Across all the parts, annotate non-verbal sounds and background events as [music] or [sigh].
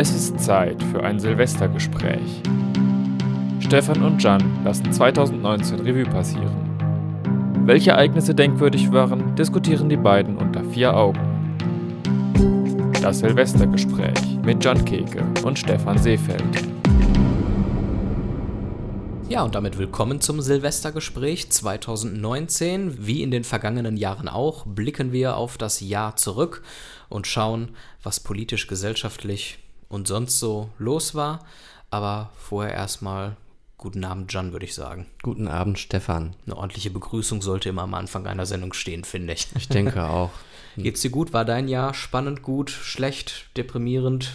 Es ist Zeit für ein Silvestergespräch. Stefan und Jan lassen 2019 Revue passieren. Welche Ereignisse denkwürdig waren, diskutieren die beiden unter vier Augen. Das Silvestergespräch mit Jan Keke und Stefan Seefeld. Ja, und damit willkommen zum Silvestergespräch 2019. Wie in den vergangenen Jahren auch, blicken wir auf das Jahr zurück und schauen, was politisch, gesellschaftlich und sonst so los war. Aber vorher erstmal guten Abend, Jan, würde ich sagen. Guten Abend, Stefan. Eine ordentliche Begrüßung sollte immer am Anfang einer Sendung stehen, finde ich. Ich denke auch. [laughs] Geht's dir gut? War dein Jahr spannend, gut, schlecht, deprimierend,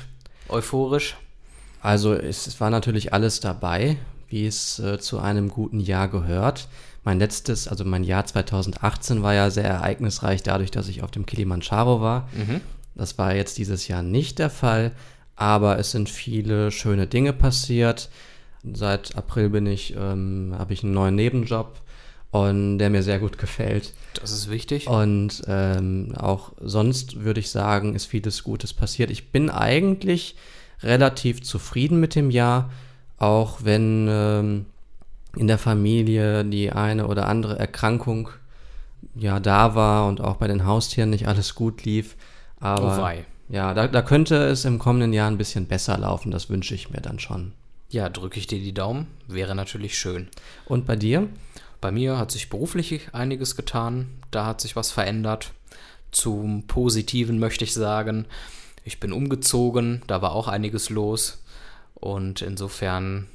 euphorisch? Also es war natürlich alles dabei, wie es äh, zu einem guten Jahr gehört. Mein letztes, also mein Jahr 2018 war ja sehr ereignisreich dadurch, dass ich auf dem Kilimanjaro war. Mhm. Das war jetzt dieses Jahr nicht der Fall, aber es sind viele schöne Dinge passiert. Seit April bin ich, ähm, habe ich einen neuen Nebenjob und der mir sehr gut gefällt. Das ist wichtig. Und ähm, auch sonst würde ich sagen, ist vieles Gutes passiert. Ich bin eigentlich relativ zufrieden mit dem Jahr, auch wenn ähm, in der Familie die eine oder andere Erkrankung ja da war und auch bei den Haustieren nicht alles gut lief. Aber oh. Ja, da, da könnte es im kommenden Jahr ein bisschen besser laufen, das wünsche ich mir dann schon. Ja, drücke ich dir die Daumen. Wäre natürlich schön. Und bei dir? Bei mir hat sich beruflich einiges getan. Da hat sich was verändert. Zum Positiven möchte ich sagen. Ich bin umgezogen. Da war auch einiges los. Und insofern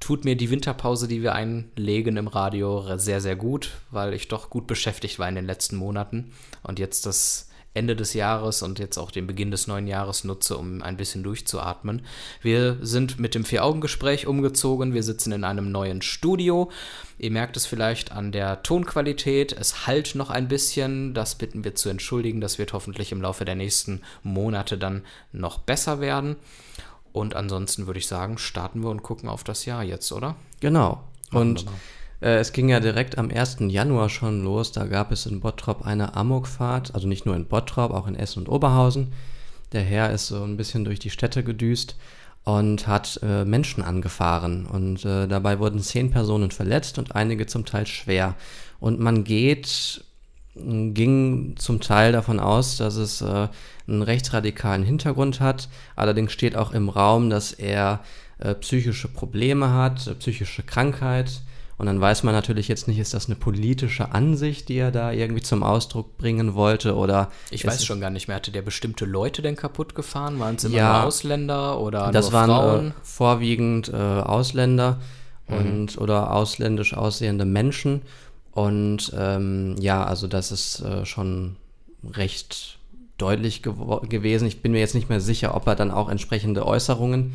tut mir die Winterpause, die wir einlegen im Radio, sehr, sehr gut, weil ich doch gut beschäftigt war in den letzten Monaten. Und jetzt das Ende des Jahres und jetzt auch den Beginn des neuen Jahres nutze, um ein bisschen durchzuatmen. Wir sind mit dem Vier-Augen-Gespräch umgezogen. Wir sitzen in einem neuen Studio. Ihr merkt es vielleicht an der Tonqualität. Es halt noch ein bisschen. Das bitten wir zu entschuldigen. Das wird hoffentlich im Laufe der nächsten Monate dann noch besser werden. Und ansonsten würde ich sagen, starten wir und gucken auf das Jahr jetzt, oder? Genau. Und Wunderbar. Äh, es ging ja direkt am 1. Januar schon los. Da gab es in Bottrop eine Amokfahrt. Also nicht nur in Bottrop, auch in Essen und Oberhausen. Der Herr ist so ein bisschen durch die Städte gedüst und hat äh, Menschen angefahren. Und äh, dabei wurden zehn Personen verletzt und einige zum Teil schwer. Und man geht ging zum Teil davon aus, dass es äh, einen rechtsradikalen Hintergrund hat. Allerdings steht auch im Raum, dass er äh, psychische Probleme hat, äh, psychische Krankheit. Und dann weiß man natürlich jetzt nicht, ist das eine politische Ansicht, die er da irgendwie zum Ausdruck bringen wollte oder Ich weiß es- schon gar nicht mehr. Hatte der bestimmte Leute denn kaputt gefahren? Waren es immer Ja. nur Ausländer oder das waren Frauen? äh, vorwiegend äh, Ausländer Mhm. und oder ausländisch aussehende Menschen. Und ähm, ja, also das ist äh, schon recht deutlich gewo- gewesen. Ich bin mir jetzt nicht mehr sicher, ob er dann auch entsprechende Äußerungen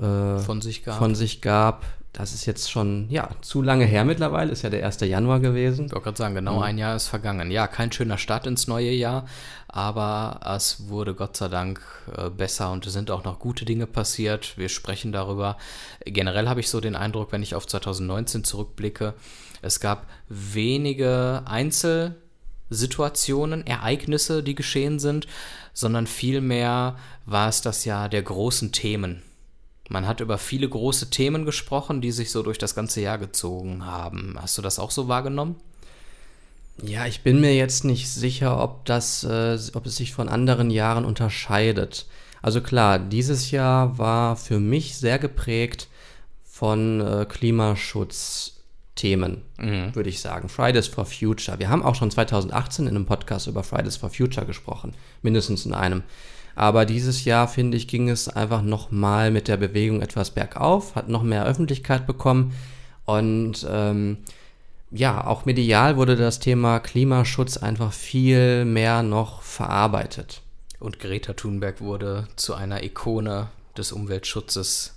äh, von sich gab. von sich gab. Das ist jetzt schon, ja, zu lange her mittlerweile. Ist ja der 1. Januar gewesen. Ich wollte gerade sagen, genau ein Jahr ist vergangen. Ja, kein schöner Start ins neue Jahr, aber es wurde Gott sei Dank äh, besser und es sind auch noch gute Dinge passiert. Wir sprechen darüber. Generell habe ich so den Eindruck, wenn ich auf 2019 zurückblicke, es gab wenige Einzelsituationen, Ereignisse, die geschehen sind, sondern vielmehr war es das Jahr der großen Themen. Man hat über viele große Themen gesprochen, die sich so durch das ganze Jahr gezogen haben. Hast du das auch so wahrgenommen? Ja, ich bin mir jetzt nicht sicher, ob das, äh, ob es sich von anderen Jahren unterscheidet. Also klar, dieses Jahr war für mich sehr geprägt von äh, Klimaschutzthemen, würde ich sagen. Fridays for Future. Wir haben auch schon 2018 in einem Podcast über Fridays for Future gesprochen, mindestens in einem. Aber dieses Jahr, finde ich, ging es einfach nochmal mit der Bewegung etwas bergauf, hat noch mehr Öffentlichkeit bekommen und ähm, ja, auch medial wurde das Thema Klimaschutz einfach viel mehr noch verarbeitet. Und Greta Thunberg wurde zu einer Ikone des Umweltschutzes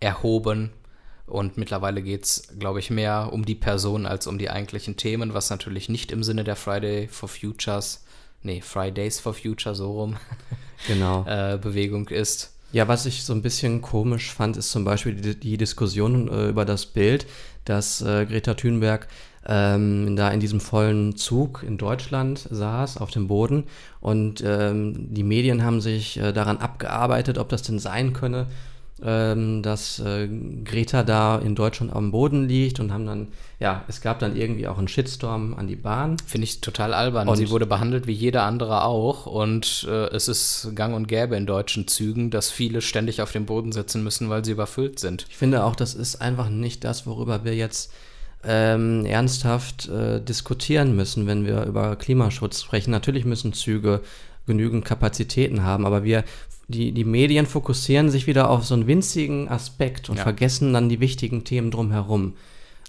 erhoben. Und mittlerweile geht es, glaube ich, mehr um die Person als um die eigentlichen Themen, was natürlich nicht im Sinne der Friday for Futures, nee, Fridays for Future so rum, [laughs] Genau. äh, Bewegung ist. Ja, was ich so ein bisschen komisch fand, ist zum Beispiel die, die Diskussion äh, über das Bild, das äh, Greta Thunberg ähm, da in diesem vollen Zug in Deutschland saß, auf dem Boden. Und ähm, die Medien haben sich äh, daran abgearbeitet, ob das denn sein könne, ähm, dass äh, Greta da in Deutschland am Boden liegt und haben dann, ja, es gab dann irgendwie auch einen Shitstorm an die Bahn. Finde ich total albern. Und- Sie wurde behandelt wie jeder andere auch und äh, es ist gang und gäbe in deutschen Zügen, dass viele ständig auf dem Boden sitzen müssen, weil sie überfüllt sind. Ich finde auch, das ist einfach nicht das, worüber wir jetzt ähm, ernsthaft äh, diskutieren müssen, wenn wir über Klimaschutz sprechen. Natürlich müssen Züge genügend Kapazitäten haben, aber wir, die, die Medien fokussieren sich wieder auf so einen winzigen Aspekt und Ja. vergessen dann die wichtigen Themen drumherum.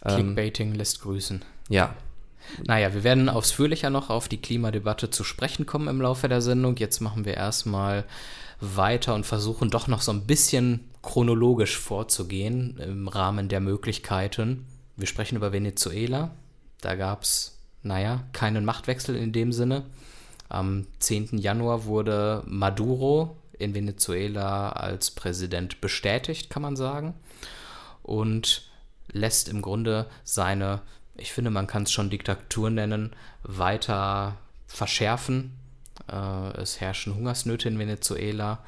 Ähm, Clickbaiting lässt grüßen. ja, Naja, wir werden ausführlicher noch auf die Klimadebatte zu sprechen kommen im Laufe der Sendung. Jetzt machen wir erstmal weiter und versuchen doch noch so ein bisschen chronologisch vorzugehen im Rahmen der Möglichkeiten. Wir sprechen über Venezuela. Da gab es, naja, keinen Machtwechsel in dem Sinne. Am 10. Januar wurde Maduro in Venezuela als Präsident bestätigt, kann man sagen. Und lässt im Grunde seine, ich finde, man kann es schon Diktatur nennen, weiter verschärfen. Äh, es herrschen Hungersnöte in Venezuela.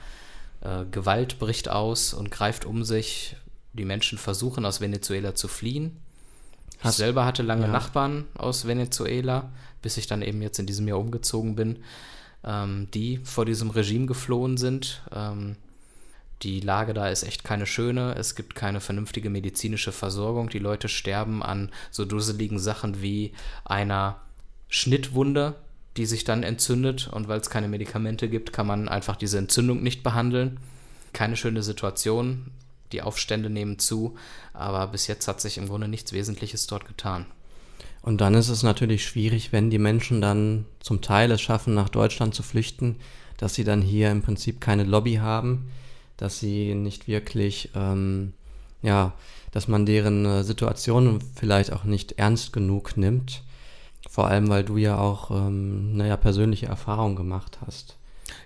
Äh, Gewalt bricht aus und greift um sich. Die Menschen versuchen aus Venezuela zu fliehen. Ich Hast- selber hatte lange ja. Nachbarn aus Venezuela, bis ich dann eben jetzt in diesem Jahr umgezogen bin, ähm, die vor diesem Regime geflohen sind. Ähm, die Lage da ist echt keine schöne. Es gibt keine vernünftige medizinische Versorgung. Die Leute sterben an so dusseligen Sachen wie einer Schnittwunde, die sich dann entzündet. Und weil es keine Medikamente gibt, kann man einfach diese Entzündung nicht behandeln. Keine schöne Situation. Die Aufstände nehmen zu. Aber bis jetzt hat sich im Grunde nichts Wesentliches dort getan. Und dann ist es natürlich schwierig, wenn die Menschen dann zum Teil es schaffen, nach Deutschland zu flüchten, dass sie dann hier im Prinzip keine Lobby haben, dass sie nicht wirklich, ähm, ja, dass man deren äh, Situation vielleicht auch nicht ernst genug nimmt. Vor allem, weil du ja auch, ähm, naja, persönliche Erfahrungen gemacht hast.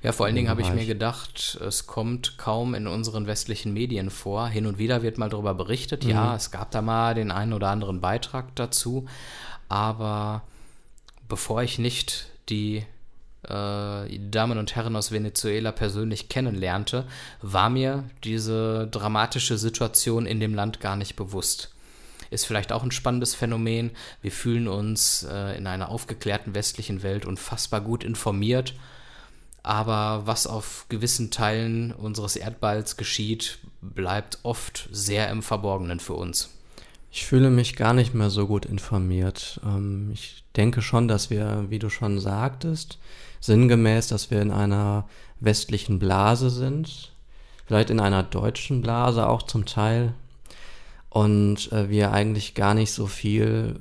Ja, vor allen Dingen habe ich mir gedacht, es kommt kaum in unseren westlichen Medien vor. Hin und wieder wird mal darüber berichtet. Ja, es gab da mal den einen oder anderen Beitrag dazu. Aber bevor ich nicht die äh, Damen und Herren aus Venezuela persönlich kennenlernte, war mir diese dramatische Situation in dem Land gar nicht bewusst. Ist vielleicht auch ein spannendes Phänomen. Wir fühlen uns äh, in einer aufgeklärten westlichen Welt unfassbar gut informiert. Aber was auf gewissen Teilen unseres Erdballs geschieht, bleibt oft sehr im Verborgenen für uns. Ich fühle mich gar nicht mehr so gut informiert. Ähm, ich denke schon, dass wir, wie du schon sagtest, sinngemäß, dass wir in einer westlichen Blase sind, vielleicht in einer deutschen Blase auch zum Teil, und äh, wir eigentlich gar nicht so viel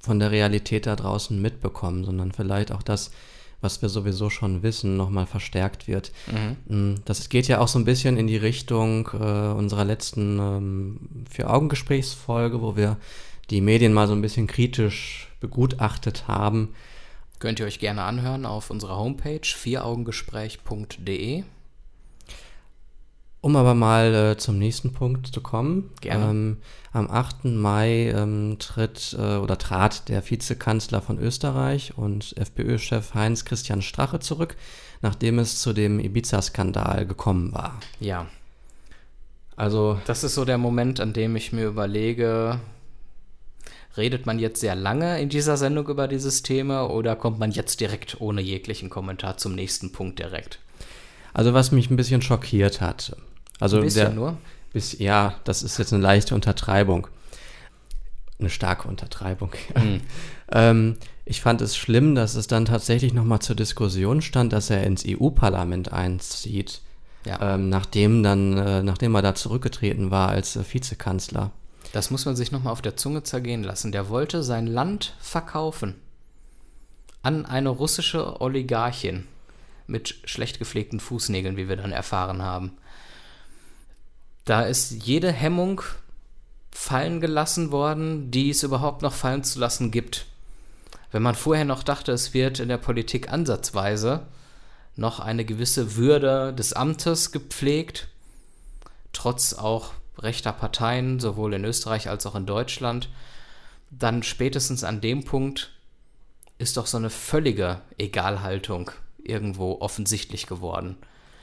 von der Realität da draußen mitbekommen, sondern vielleicht auch das, was wir sowieso schon wissen, nochmal verstärkt wird. Mm, Das geht ja auch so ein bisschen in die Richtung äh, unserer letzten ähm, Vier-Augen-Gesprächsfolge, wo wir die Medien mal so ein bisschen kritisch begutachtet haben. Könnt ihr euch gerne anhören auf unserer Homepage vieraugengespräch.de. Um aber mal äh, zum nächsten Punkt zu kommen. Gerne. Ähm, am 8. Mai ähm, tritt äh, oder trat der Vizekanzler von Österreich und FPÖ-Chef Heinz Christian Strache zurück, nachdem es zu dem Ibiza-Skandal gekommen war. Ja, Also das ist so der Moment, an dem ich mir überlege, redet man jetzt sehr lange in dieser Sendung über dieses Thema oder kommt man jetzt direkt ohne jeglichen Kommentar zum nächsten Punkt direkt? Also was mich ein bisschen schockiert hat. Also Ein bisschen der, nur. Bis, ja, das ist jetzt eine leichte Untertreibung. Eine starke Untertreibung. Hm. [laughs] ähm, ich fand es schlimm, dass es dann tatsächlich nochmal zur Diskussion stand, dass er ins EU-Parlament einzieht, Ja. ähm, nachdem dann, äh, nachdem er da zurückgetreten war als äh, Vizekanzler. Das muss man sich nochmal auf der Zunge zergehen lassen. Der wollte sein Land verkaufen. An eine russische Oligarchin. Mit schlecht gepflegten Fußnägeln, wie wir dann erfahren haben. Da ist jede Hemmung fallen gelassen worden, die es überhaupt noch fallen zu lassen gibt. Wenn man vorher noch dachte, es wird in der Politik ansatzweise noch eine gewisse Würde des Amtes gepflegt, trotz auch rechter Parteien, sowohl in Österreich als auch in Deutschland, dann spätestens an dem Punkt ist doch so eine völlige Egalhaltung irgendwo offensichtlich geworden.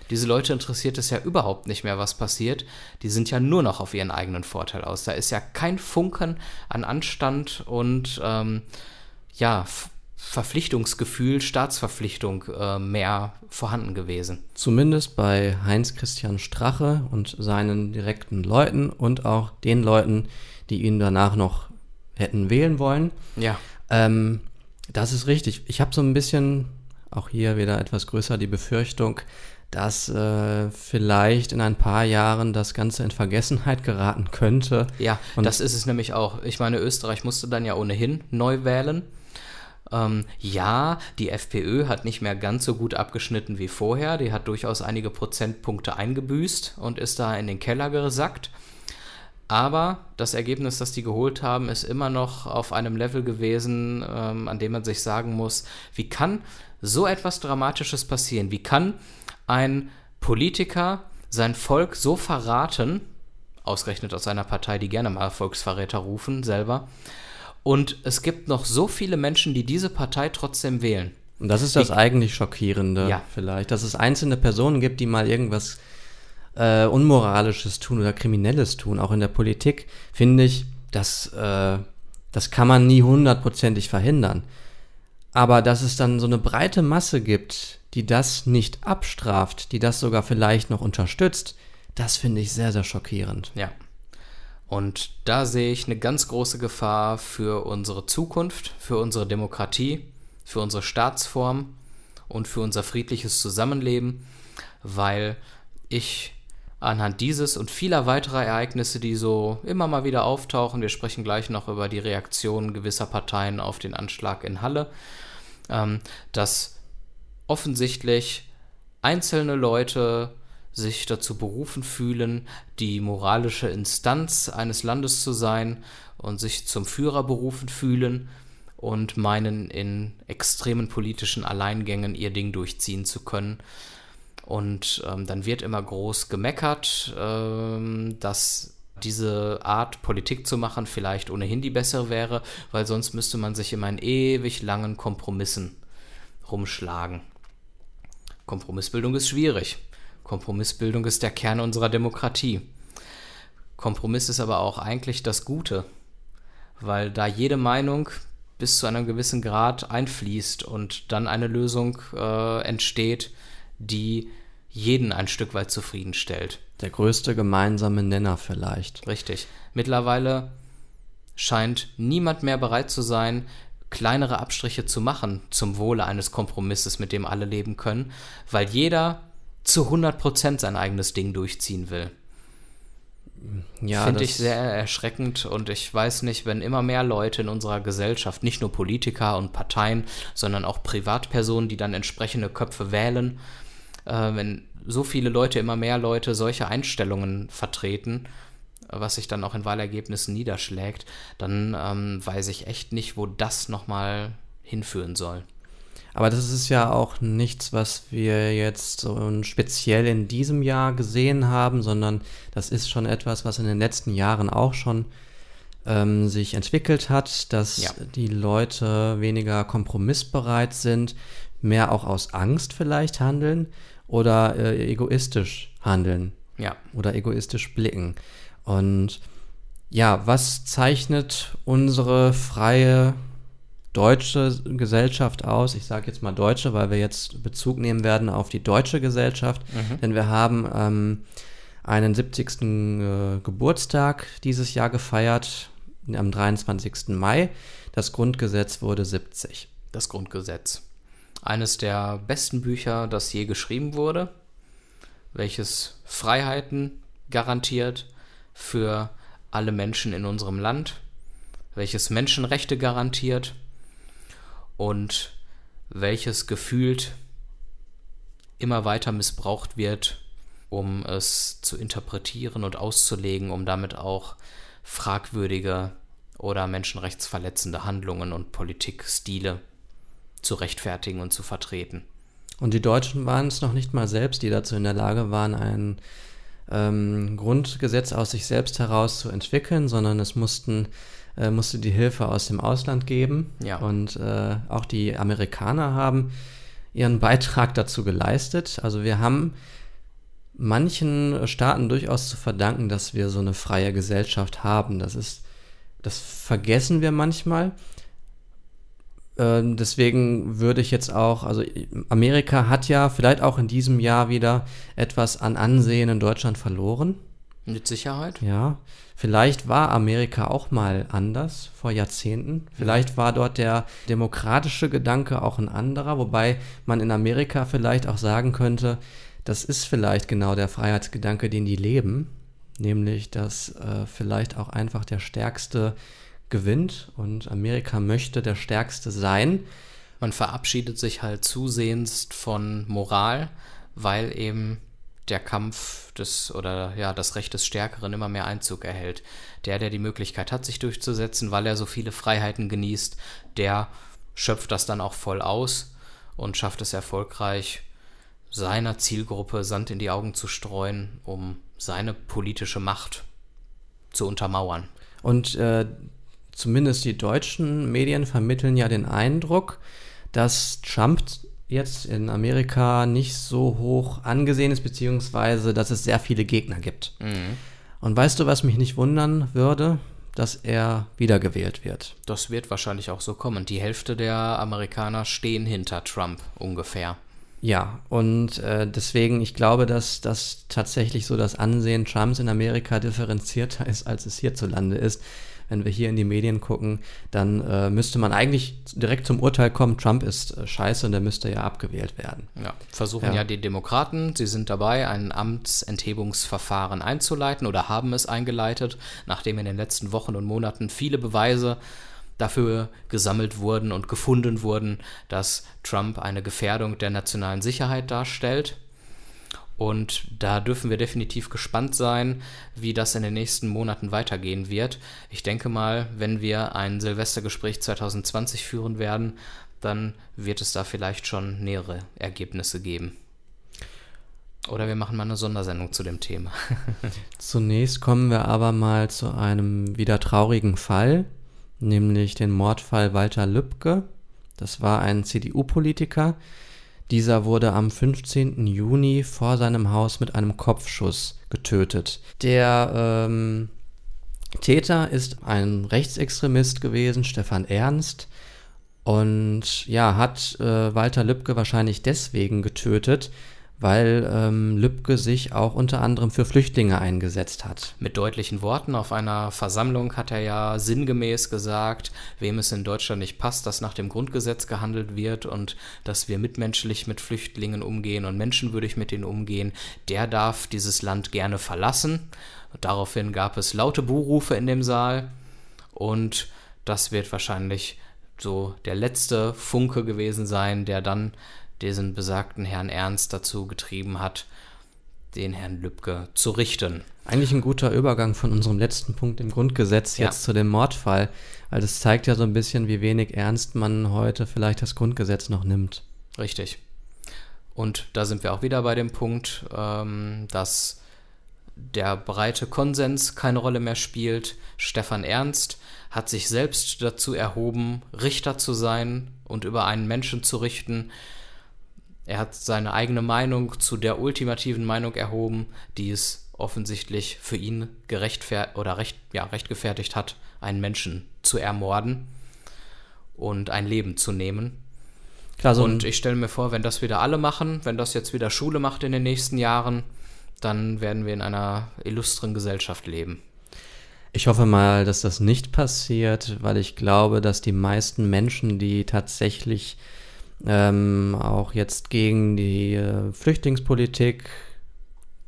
Diese Leute interessiert es ja überhaupt nicht mehr, was passiert. Die sind ja nur noch auf ihren eigenen Vorteil aus. Da ist ja kein Funken an Anstand und ähm, ja, Verpflichtungsgefühl, Staatsverpflichtung äh, mehr vorhanden gewesen. Zumindest bei Heinz Christian Strache und seinen direkten Leuten und auch den Leuten, die ihn danach noch hätten wählen wollen. Ja. Ähm, das ist richtig. Ich habe so ein bisschen, auch hier wieder etwas größer, die Befürchtung, dass äh, vielleicht in ein paar Jahren das Ganze in Vergessenheit geraten könnte. Ja, und das ist es nämlich auch. Ich meine, Österreich musste dann ja ohnehin neu wählen. Ähm, ja, die FPÖ hat nicht mehr ganz so gut abgeschnitten wie vorher. Die hat durchaus einige Prozentpunkte eingebüßt und ist da in den Keller gesackt. Aber das Ergebnis, das die geholt haben, ist immer noch auf einem Level gewesen, ähm, an dem man sich sagen muss, wie kann so etwas Dramatisches passieren? Wie kann ein Politiker sein Volk so verraten, ausgerechnet aus seiner Partei, die gerne mal Volksverräter rufen, selber, und es gibt noch so viele Menschen, die diese Partei trotzdem wählen. Und das ist das die, eigentlich Schockierende ja. vielleicht, dass es einzelne Personen gibt, die mal irgendwas äh, Unmoralisches tun oder Kriminelles tun, auch in der Politik, finde ich, das, äh, das kann man nie hundertprozentig verhindern. Aber dass es dann so eine breite Masse gibt, die das nicht abstraft, die das sogar vielleicht noch unterstützt, das finde ich sehr, sehr schockierend. Ja. Und da sehe ich eine ganz große Gefahr für unsere Zukunft, für unsere Demokratie, für unsere Staatsform und für unser friedliches Zusammenleben, weil ich anhand dieses und vieler weiterer Ereignisse, die so immer mal wieder auftauchen, wir sprechen gleich noch über die Reaktionen gewisser Parteien auf den Anschlag in Halle, ähm, dass offensichtlich einzelne Leute sich dazu berufen fühlen, die moralische Instanz eines Landes zu sein und sich zum Führer berufen fühlen und meinen, in extremen politischen Alleingängen ihr Ding durchziehen zu können. Und ähm, dann wird immer groß gemeckert, ähm, dass diese Art Politik zu machen vielleicht ohnehin die bessere wäre, weil sonst müsste man sich immer in ewig langen Kompromissen rumschlagen. Kompromissbildung ist schwierig. Kompromissbildung ist der Kern unserer Demokratie. Kompromiss ist aber auch eigentlich das Gute, weil da jede Meinung bis zu einem gewissen Grad einfließt und dann eine Lösung äh, entsteht, die jeden ein Stück weit zufriedenstellt. Der größte gemeinsame Nenner vielleicht. Richtig. Mittlerweile scheint niemand mehr bereit zu sein, kleinere Abstriche zu machen zum Wohle eines Kompromisses, mit dem alle leben können, weil jeder zu 100% sein eigenes Ding durchziehen will. Ja, Finde ich sehr erschreckend und ich weiß nicht, wenn immer mehr Leute in unserer Gesellschaft, nicht nur Politiker und Parteien, sondern auch Privatpersonen, die dann entsprechende Köpfe wählen, äh, wenn so viele Leute, immer mehr Leute solche Einstellungen vertreten, was sich dann auch in Wahlergebnissen niederschlägt, dann ähm, weiß ich echt nicht, wo das nochmal hinführen soll. Aber das ist ja auch nichts, was wir jetzt so speziell in diesem Jahr gesehen haben, sondern das ist schon etwas, was in den letzten Jahren auch schon ähm, sich entwickelt hat, dass ja. die Leute weniger kompromissbereit sind, mehr auch aus Angst vielleicht handeln oder äh, egoistisch handeln. Ja. Oder egoistisch blicken. Und ja, was zeichnet unsere freie deutsche Gesellschaft aus. Ich sage jetzt mal deutsche, weil wir jetzt Bezug nehmen werden auf die deutsche Gesellschaft. Mhm. Denn wir haben ähm, einen 70. Äh, Geburtstag dieses Jahr gefeiert, am 23. Mai. Das Grundgesetz wurde 70. Das Grundgesetz. Eines der besten Bücher, das je geschrieben wurde, welches Freiheiten garantiert für alle Menschen in unserem Land, welches Menschenrechte garantiert und welches gefühlt immer weiter missbraucht wird, um es zu interpretieren und auszulegen, um damit auch fragwürdige oder menschenrechtsverletzende Handlungen und Politikstile zu rechtfertigen und zu vertreten. Und die Deutschen waren es noch nicht mal selbst, die dazu in der Lage waren, ein ähm, Grundgesetz aus sich selbst heraus zu entwickeln, sondern es mussten äh, musste die Hilfe aus dem Ausland geben. Ja. Und äh, auch die Amerikaner haben ihren Beitrag dazu geleistet. Also wir haben manchen Staaten durchaus zu verdanken, dass wir so eine freie Gesellschaft haben. Das ist, das vergessen wir manchmal. Ähm, deswegen würde ich jetzt auch, also Amerika hat ja vielleicht auch in diesem Jahr wieder etwas an Ansehen in Deutschland verloren. Mit Sicherheit. Ja, vielleicht war Amerika auch mal anders vor Jahrzehnten. Vielleicht war dort der demokratische Gedanke auch ein anderer, wobei man in Amerika vielleicht auch sagen könnte, das ist vielleicht genau der Freiheitsgedanke, den die leben, nämlich dass äh, vielleicht auch einfach der Stärkste gewinnt und Amerika möchte der Stärkste sein. Man verabschiedet sich halt zusehends von Moral, weil eben der Kampf des oder ja das Recht des Stärkeren immer mehr Einzug erhält. Der, der die Möglichkeit hat, sich durchzusetzen, weil er so viele Freiheiten genießt, der schöpft das dann auch voll aus und schafft es erfolgreich, seiner Zielgruppe Sand in die Augen zu streuen, um seine politische Macht zu untermauern. Und äh, zumindest die deutschen Medien vermitteln ja den Eindruck, dass Trump jetzt in Amerika nicht so hoch angesehen ist, beziehungsweise dass es sehr viele Gegner gibt. Mhm. Und weißt du, was mich nicht wundern würde? Dass er wiedergewählt wird. Das wird wahrscheinlich auch so kommen. Die Hälfte der Amerikaner stehen hinter Trump ungefähr. Ja, und äh, deswegen, ich glaube, dass das tatsächlich so das Ansehen Trumps in Amerika differenzierter [laughs] ist, als es hierzulande ist wenn wir hier in die Medien gucken, dann äh, müsste man eigentlich direkt zum Urteil kommen, Trump ist äh, scheiße und der müsste ja abgewählt werden. Ja, versuchen ja. ja die Demokraten, sie sind dabei, ein Amtsenthebungsverfahren einzuleiten oder haben es eingeleitet, nachdem in den letzten Wochen und Monaten viele Beweise dafür gesammelt wurden und gefunden wurden, dass Trump eine Gefährdung der nationalen Sicherheit darstellt. Und da dürfen wir definitiv gespannt sein, wie das in den nächsten Monaten weitergehen wird. Ich denke mal, wenn wir ein Silvestergespräch 2020 führen werden, dann wird es da vielleicht schon nähere Ergebnisse geben. Oder wir machen mal eine Sondersendung zu dem Thema. [laughs] Zunächst kommen wir aber mal zu einem wieder traurigen Fall, nämlich den Mordfall Walter Lübcke. Das war ein CDU-Politiker, dieser wurde am 15. Juni vor seinem Haus mit einem Kopfschuss getötet. Der ähm, Täter ist ein Rechtsextremist gewesen, Stefan Ernst, und ja, hat äh, Walter Lübcke wahrscheinlich deswegen getötet, weil ähm, Lübcke sich auch unter anderem für Flüchtlinge eingesetzt hat. Mit deutlichen Worten auf einer Versammlung hat er ja sinngemäß gesagt, wem es in Deutschland nicht passt, dass nach dem Grundgesetz gehandelt wird und dass wir mitmenschlich mit Flüchtlingen umgehen und menschenwürdig mit ihnen umgehen, der darf dieses Land gerne verlassen. Daraufhin gab es laute Buhrufe in dem Saal und das wird wahrscheinlich so der letzte Funke gewesen sein, der dann diesen besagten Herrn Ernst dazu getrieben hat, den Herrn Lübcke zu richten. Eigentlich ein guter Übergang von unserem letzten Punkt im Grundgesetz jetzt ja. zu dem Mordfall, weil das zeigt ja so ein bisschen, wie wenig ernst man heute vielleicht das Grundgesetz noch nimmt. Richtig. Und da sind wir auch wieder bei dem Punkt, ähm, dass der breite Konsens keine Rolle mehr spielt. Stefan Ernst hat sich selbst dazu erhoben, Richter zu sein und über einen Menschen zu richten, er hat seine eigene Meinung zu der ultimativen Meinung erhoben, die es offensichtlich für ihn gerechtfertigt oder recht, ja, rechtgefertigt hat, einen Menschen zu ermorden und ein Leben zu nehmen. Klar, so und ich stelle mir vor, wenn das wieder alle machen, wenn das jetzt wieder Schule macht in den nächsten Jahren, dann werden wir in einer illustren Gesellschaft leben. Ich hoffe mal, dass das nicht passiert, weil ich glaube, dass die meisten Menschen, die tatsächlich ähm, auch jetzt gegen die äh, Flüchtlingspolitik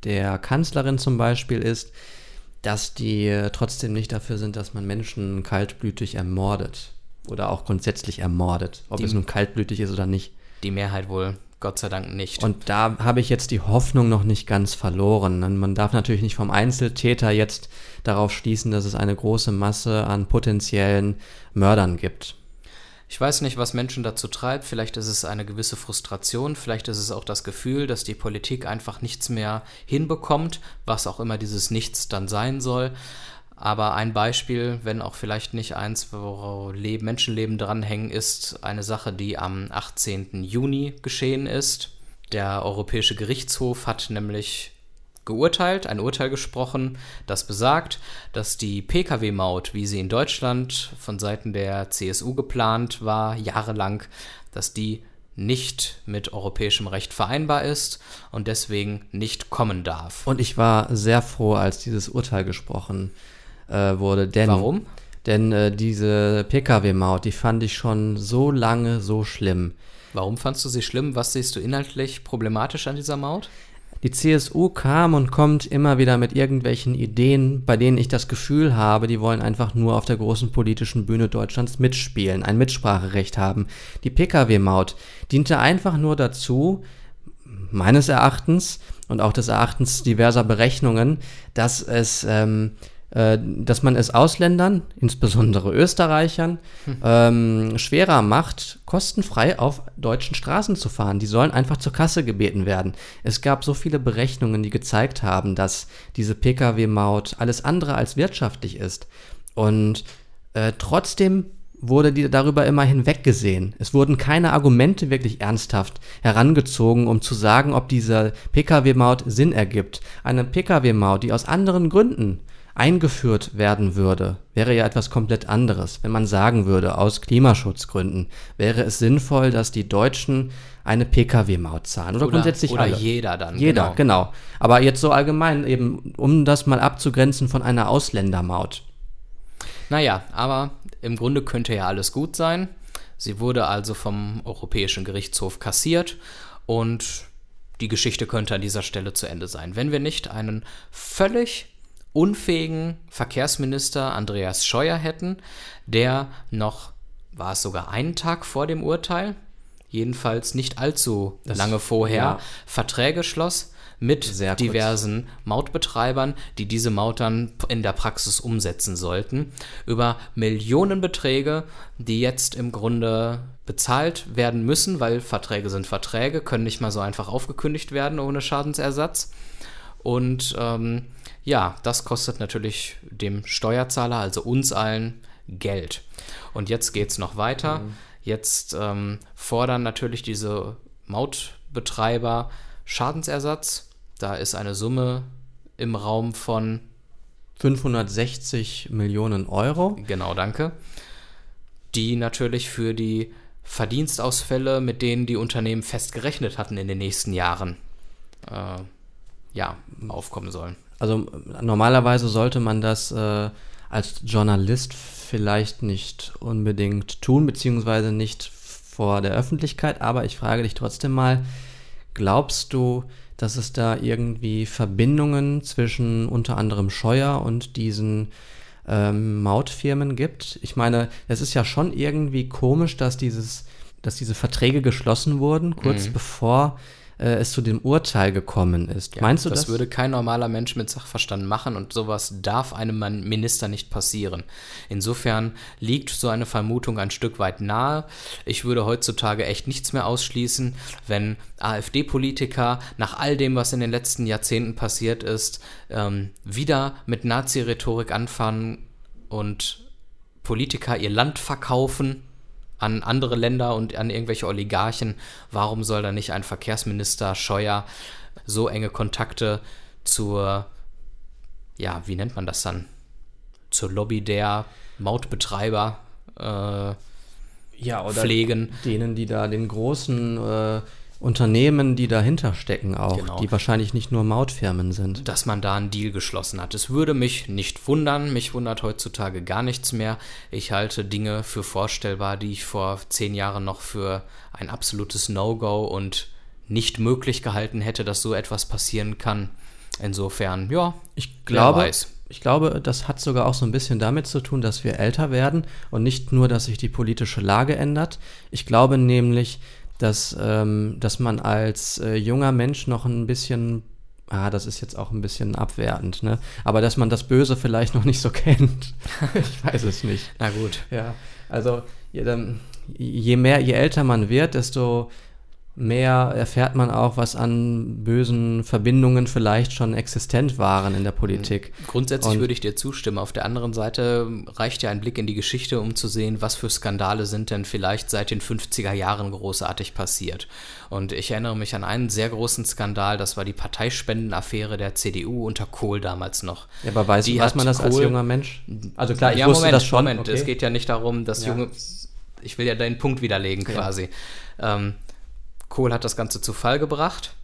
der Kanzlerin zum Beispiel ist, dass die äh, trotzdem nicht dafür sind, dass man Menschen kaltblütig ermordet oder auch grundsätzlich ermordet, ob die, es nun kaltblütig ist oder nicht. Die Mehrheit wohl, Gott sei Dank nicht. Und da habe ich jetzt die Hoffnung noch nicht ganz verloren. Und man darf natürlich nicht vom Einzeltäter jetzt darauf schließen, dass es eine große Masse an potenziellen Mördern gibt. Ich weiß nicht, was Menschen dazu treibt. Vielleicht ist es eine gewisse Frustration, vielleicht ist es auch das Gefühl, dass die Politik einfach nichts mehr hinbekommt, was auch immer dieses Nichts dann sein soll. Aber ein Beispiel, wenn auch vielleicht nicht eins, wo Menschenleben dranhängen, ist eine Sache, die am 18. Juni geschehen ist. Der Europäische Gerichtshof hat nämlich geurteilt, ein Urteil gesprochen, das besagt, dass die Pkw-Maut, wie sie in Deutschland von Seiten der CSU geplant war, jahrelang, dass die nicht mit europäischem Recht vereinbar ist und deswegen nicht kommen darf. Und ich war sehr froh, als dieses Urteil gesprochen äh, wurde. Denn, Warum? Denn äh, diese Pkw-Maut, die fand ich schon so lange so schlimm. Warum fandst du sie schlimm? Was siehst du inhaltlich problematisch an dieser Maut? Die CSU kam und kommt immer wieder mit irgendwelchen Ideen, bei denen ich das Gefühl habe, die wollen einfach nur auf der großen politischen Bühne Deutschlands mitspielen, ein Mitspracherecht haben. Die Pkw-Maut diente einfach nur dazu, meines Erachtens und auch des Erachtens diverser Berechnungen, dass es ähm, äh, dass man es Ausländern, insbesondere Österreichern, hm. ähm, schwerer macht, kostenfrei auf deutschen Straßen zu fahren. Die sollen einfach zur Kasse gebeten werden. Es gab so viele Berechnungen, die gezeigt haben, dass diese Pkw-Maut alles andere als wirtschaftlich ist. Und äh, trotzdem wurde die darüber immer hinweggesehen. Es wurden keine Argumente wirklich ernsthaft herangezogen, um zu sagen, ob diese Pkw-Maut Sinn ergibt. Eine Pkw-Maut, die aus anderen Gründen eingeführt werden würde, wäre ja etwas komplett anderes. Wenn man sagen würde, aus Klimaschutzgründen wäre es sinnvoll, dass die Deutschen eine Pkw-Maut zahlen. Oder, oder grundsätzlich oder alle. jeder dann. Jeder, genau. genau. Aber jetzt so allgemein eben, um das mal abzugrenzen von einer Ausländermaut. Naja, aber im Grunde könnte ja alles gut sein. Sie wurde also vom Europäischen Gerichtshof kassiert und die Geschichte könnte an dieser Stelle zu Ende sein. Wenn wir nicht einen völlig unfähigen Verkehrsminister Andreas Scheuer hätten, der noch, war es sogar einen Tag vor dem Urteil, jedenfalls nicht allzu das, lange vorher, ja. Verträge schloss mit diversen Mautbetreibern, die diese Maut dann in der Praxis umsetzen sollten, über Millionenbeträge, die jetzt im Grunde bezahlt werden müssen, weil Verträge sind Verträge, können nicht mal so einfach aufgekündigt werden ohne Schadensersatz. Und ähm, ja, das kostet natürlich dem Steuerzahler, also uns allen, Geld. Und jetzt geht es noch weiter. Mhm. Jetzt ähm, fordern natürlich diese Mautbetreiber Schadensersatz. Da ist eine Summe im Raum von 560 Millionen Euro. Genau, danke. Die natürlich für die Verdienstausfälle, mit denen die Unternehmen festgerechnet hatten in den nächsten Jahren, äh, ja, aufkommen sollen. Also normalerweise sollte man das äh, als Journalist vielleicht nicht unbedingt tun, beziehungsweise nicht vor der Öffentlichkeit, aber ich frage dich trotzdem mal, glaubst du, dass es da irgendwie Verbindungen zwischen unter anderem Scheuer und diesen ähm, Mautfirmen gibt? Ich meine, es ist ja schon irgendwie komisch, dass dieses, dass diese Verträge geschlossen wurden, kurz mhm. bevor äh, es zu dem Urteil gekommen ist. Ja, Meinst du das? Das würde kein normaler Mensch mit Sachverstand machen und sowas darf einem Minister nicht passieren. Insofern liegt so eine Vermutung ein Stück weit nahe. Ich würde heutzutage echt nichts mehr ausschließen, wenn AfD-Politiker nach all dem, was in den letzten Jahrzehnten passiert ist, ähm, wieder mit Nazi-Rhetorik anfangen und Politiker ihr Land verkaufen an andere Länder und an irgendwelche Oligarchen. Warum soll da nicht ein Verkehrsminister Scheuer so enge Kontakte zur, ja, wie nennt man das dann? Zur Lobby der Mautbetreiber äh, ja, oder pflegen. Denen, die da den großen äh, Unternehmen, die dahinter stecken auch, genau. die wahrscheinlich nicht nur Mautfirmen sind. Dass man da einen Deal geschlossen hat. Es würde mich nicht wundern, mich wundert heutzutage gar nichts mehr. Ich halte Dinge für vorstellbar, die ich vor zehn Jahren noch für ein absolutes No-Go und nicht möglich gehalten hätte, dass so etwas passieren kann. Insofern, ja, ich glaube, ich glaube, das hat sogar auch so ein bisschen damit zu tun, dass wir älter werden und nicht nur, dass sich die politische Lage ändert. Ich glaube nämlich, dass, ähm, dass man als äh, junger Mensch noch ein bisschen, ah, das ist jetzt auch ein bisschen abwertend, ne? Aber dass man das Böse vielleicht noch nicht so [laughs] kennt. ich weiß es nicht. Na gut. Ja, also je, je mehr, je älter man wird, desto mehr erfährt man auch, was an bösen Verbindungen vielleicht schon existent waren in der Politik. Grundsätzlich Und- würde ich dir zustimmen. Auf der anderen Seite reicht ja ein Blick in die Geschichte, um zu sehen, was für Skandale sind denn vielleicht seit den 50er Jahren großartig passiert. Und ich erinnere mich an einen sehr großen Skandal, das war die Parteispendenaffäre der CDU unter Kohl damals noch. Ja, aber weiß, Die weiß man das als Kohl- junger Mensch? Also klar, ich ja, wusste Moment, das schon. Moment, okay. es geht ja nicht darum, dass Ja. junge. Ich will ja deinen Punkt widerlegen Ja. quasi. Ähm, Kohl hat das Ganze zu Fall gebracht.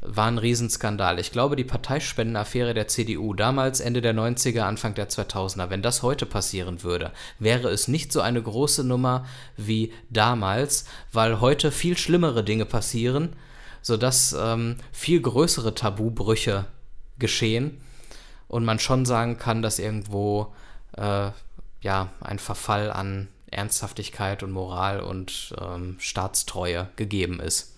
War ein Riesenskandal. Ich glaube, die Parteispendenaffäre der CDU, damals Ende der 90er, Anfang der 2000er, wenn das heute passieren würde, wäre es nicht so eine große Nummer wie damals, weil heute viel schlimmere Dinge passieren, sodass ähm, viel größere Tabubrüche geschehen und man schon sagen kann, dass irgendwo äh, ja ein Verfall an Ernsthaftigkeit und Moral und ähm, Staatstreue gegeben ist.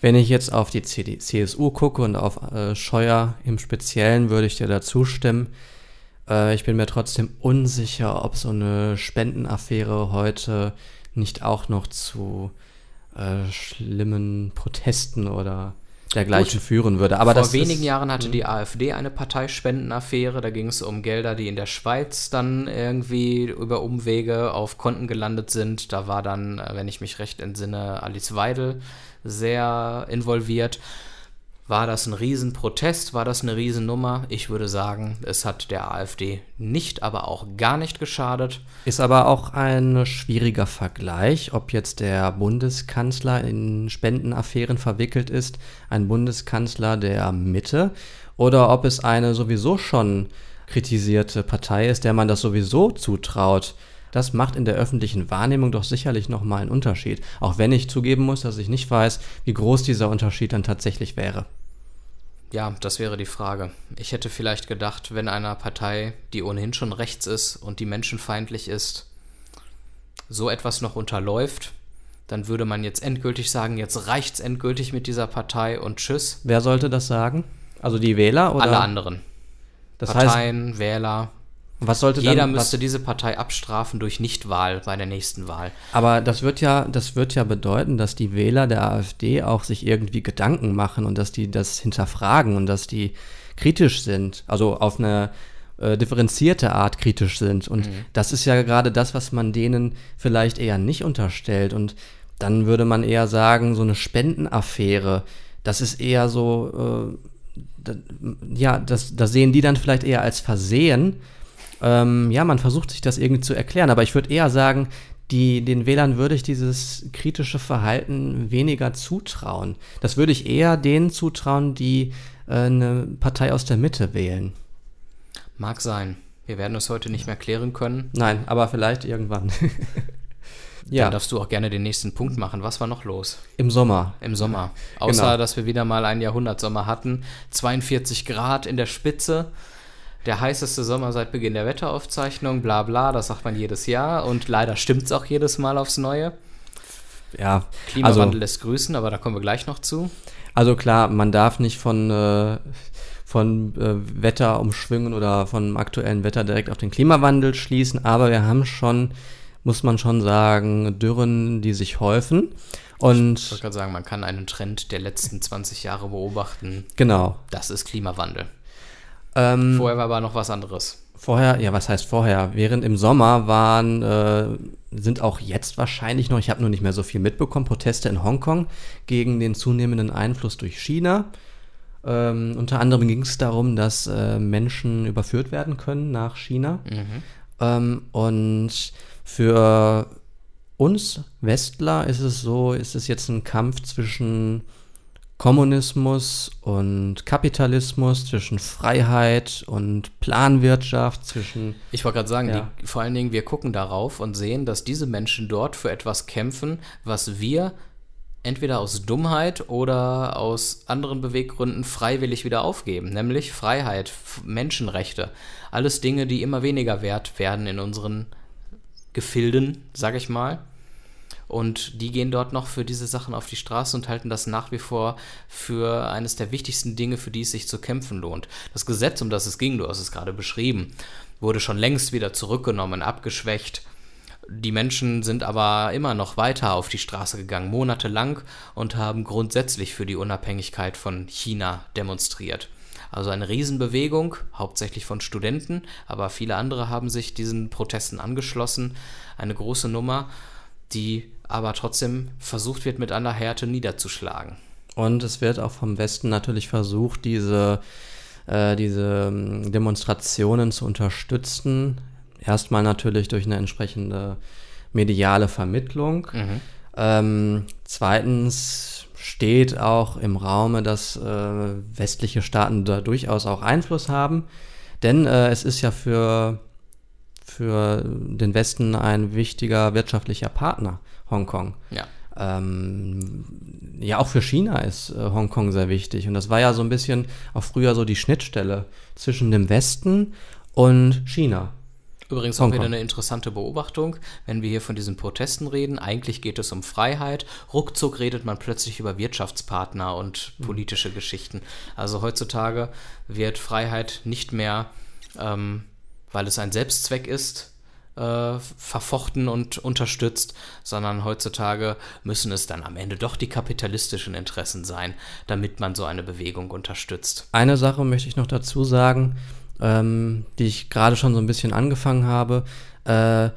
Wenn ich jetzt auf die CD, CSU gucke und auf äh, Scheuer im Speziellen, würde ich dir da zustimmen. Äh, ich bin mir trotzdem unsicher, ob so eine Spendenaffäre heute nicht auch noch zu äh, schlimmen Protesten oder dergleichen Gut. führen würde. Aber Vor wenigen ist, Jahren hatte die AfD eine Parteispendenaffäre. Da ging es um Gelder, die in der Schweiz dann irgendwie über Umwege auf Konten gelandet sind. Da war dann, äh, wenn ich mich recht entsinne, Alice Weidel sehr involviert. War das ein Riesenprotest? War das eine Riesennummer? Ich würde sagen, es hat der AfD nicht, aber auch gar nicht geschadet. Ist aber auch ein schwieriger Vergleich, ob jetzt der Bundeskanzler in Spendenaffären verwickelt ist, ein Bundeskanzler der Mitte, oder ob es eine sowieso schon kritisierte Partei ist, der man das sowieso zutraut. Das macht in der öffentlichen Wahrnehmung doch sicherlich nochmal einen Unterschied. Auch wenn ich zugeben muss, dass ich nicht weiß, wie groß dieser Unterschied dann tatsächlich wäre. Ja, das wäre die Frage. Ich hätte vielleicht gedacht, wenn einer Partei, die ohnehin schon rechts ist und die menschenfeindlich ist, so etwas noch unterläuft, dann würde man jetzt endgültig sagen, jetzt reicht's endgültig mit dieser Partei und tschüss. Wer sollte das sagen? Also die Wähler oder? Alle anderen. Das heißt, Parteien, Wähler. Was sollte Jeder dann, müsste diese Partei abstrafen durch Nichtwahl bei der nächsten Wahl. Aber das wird ja, das wird ja bedeuten, dass die Wähler der AfD auch sich irgendwie Gedanken machen und dass die das hinterfragen und dass die kritisch sind, also auf eine äh, differenzierte Art kritisch sind. Und das ist ja gerade das, was man denen vielleicht eher nicht unterstellt. Und dann würde man eher sagen, so eine Spendenaffäre, das ist eher so, äh, da, ja, das, das sehen die dann vielleicht eher als Versehen. Ähm, ja, man versucht sich das irgendwie zu erklären, aber ich würde eher sagen, die, den Wählern würde ich dieses kritische Verhalten weniger zutrauen. Das würde ich eher denen zutrauen, die äh, eine Partei aus der Mitte wählen. Mag sein. Wir werden es heute nicht mehr klären können. Nein, aber vielleicht irgendwann. [laughs] Ja. Dann darfst du auch gerne den nächsten Punkt machen. Was war noch los? im Sommer. Im Sommer. Außer, Genau. dass wir wieder mal einen Jahrhundertsommer hatten. 42 Grad in der Spitze. Der heißeste Sommer seit Beginn der Wetteraufzeichnung. Bla bla, das sagt man jedes Jahr. Und leider stimmt es auch jedes Mal aufs Neue. Ja, Klimawandel also, lässt grüßen, aber da kommen wir gleich noch zu. also klar, man darf nicht von, äh, von äh, Wetterumschwüngen oder vom aktuellen Wetter direkt auf den Klimawandel schließen, aber wir haben schon, muss man schon sagen, Dürren, die sich häufen. Ich Und wollte gerade sagen, man kann einen Trend der letzten 20 Jahre beobachten. genau. Das ist Klimawandel. Ähm, Vorher war aber noch was anderes. Vorher, ja, was heißt vorher? Während im Sommer waren, äh, sind auch jetzt wahrscheinlich noch, ich habe nur nicht mehr so viel mitbekommen, Proteste in Hongkong gegen den zunehmenden Einfluss durch China. Ähm, unter anderem ging es darum, dass äh, Menschen überführt werden können nach China. Mhm. Ähm, und für uns Westler ist es so, ist es jetzt ein Kampf zwischen Kommunismus und Kapitalismus, zwischen Freiheit und Planwirtschaft, zwischen Ich wollte gerade sagen, Ja. die, vor allen Dingen, wir gucken darauf und sehen, dass diese Menschen dort für etwas kämpfen, was wir entweder aus Dummheit oder aus anderen Beweggründen freiwillig wieder aufgeben, nämlich Freiheit, Menschenrechte. Alles Dinge, die immer weniger wert werden in unseren Gefilden, sag ich mal. Und die gehen dort noch für diese Sachen auf die Straße und halten das nach wie vor für eines der wichtigsten Dinge, für die es sich zu kämpfen lohnt. Das Gesetz, um das es ging, du hast es gerade beschrieben, wurde schon längst wieder zurückgenommen, abgeschwächt. Die Menschen sind aber immer noch weiter auf die Straße gegangen, monatelang, und haben grundsätzlich für die Unabhängigkeit von China demonstriert. Also eine Riesenbewegung, hauptsächlich von Studenten, aber viele andere haben sich diesen Protesten angeschlossen. Eine große Nummer, die aber trotzdem versucht wird, mit aller Härte niederzuschlagen. Und es wird auch vom Westen natürlich versucht, diese, äh, diese ähm, Demonstrationen zu unterstützen. Erstmal natürlich durch eine entsprechende mediale Vermittlung. Mhm. Ähm, zweitens steht auch im Raume, dass äh, westliche Staaten da durchaus auch Einfluss haben. Denn äh, es ist ja für, für den Westen ein wichtiger wirtschaftlicher Partner, Hongkong. Ja. Ähm, ja, auch für China ist äh, Hongkong sehr wichtig. Und das war ja so ein bisschen auch früher so die Schnittstelle zwischen dem Westen und China. Übrigens auch wieder eine interessante Beobachtung, wenn wir hier von diesen Protesten reden. Eigentlich geht es um Freiheit. Ruckzuck redet man plötzlich über Wirtschaftspartner und mhm. politische mhm. Geschichten. Also heutzutage wird Freiheit nicht mehr, ähm, weil es ein Selbstzweck ist, äh, verfochten und unterstützt, sondern heutzutage müssen es dann am Ende doch die kapitalistischen Interessen sein, damit man so eine Bewegung unterstützt. Eine Sache möchte ich noch dazu sagen ähm, die ich gerade schon so ein bisschen angefangen habe. Äh,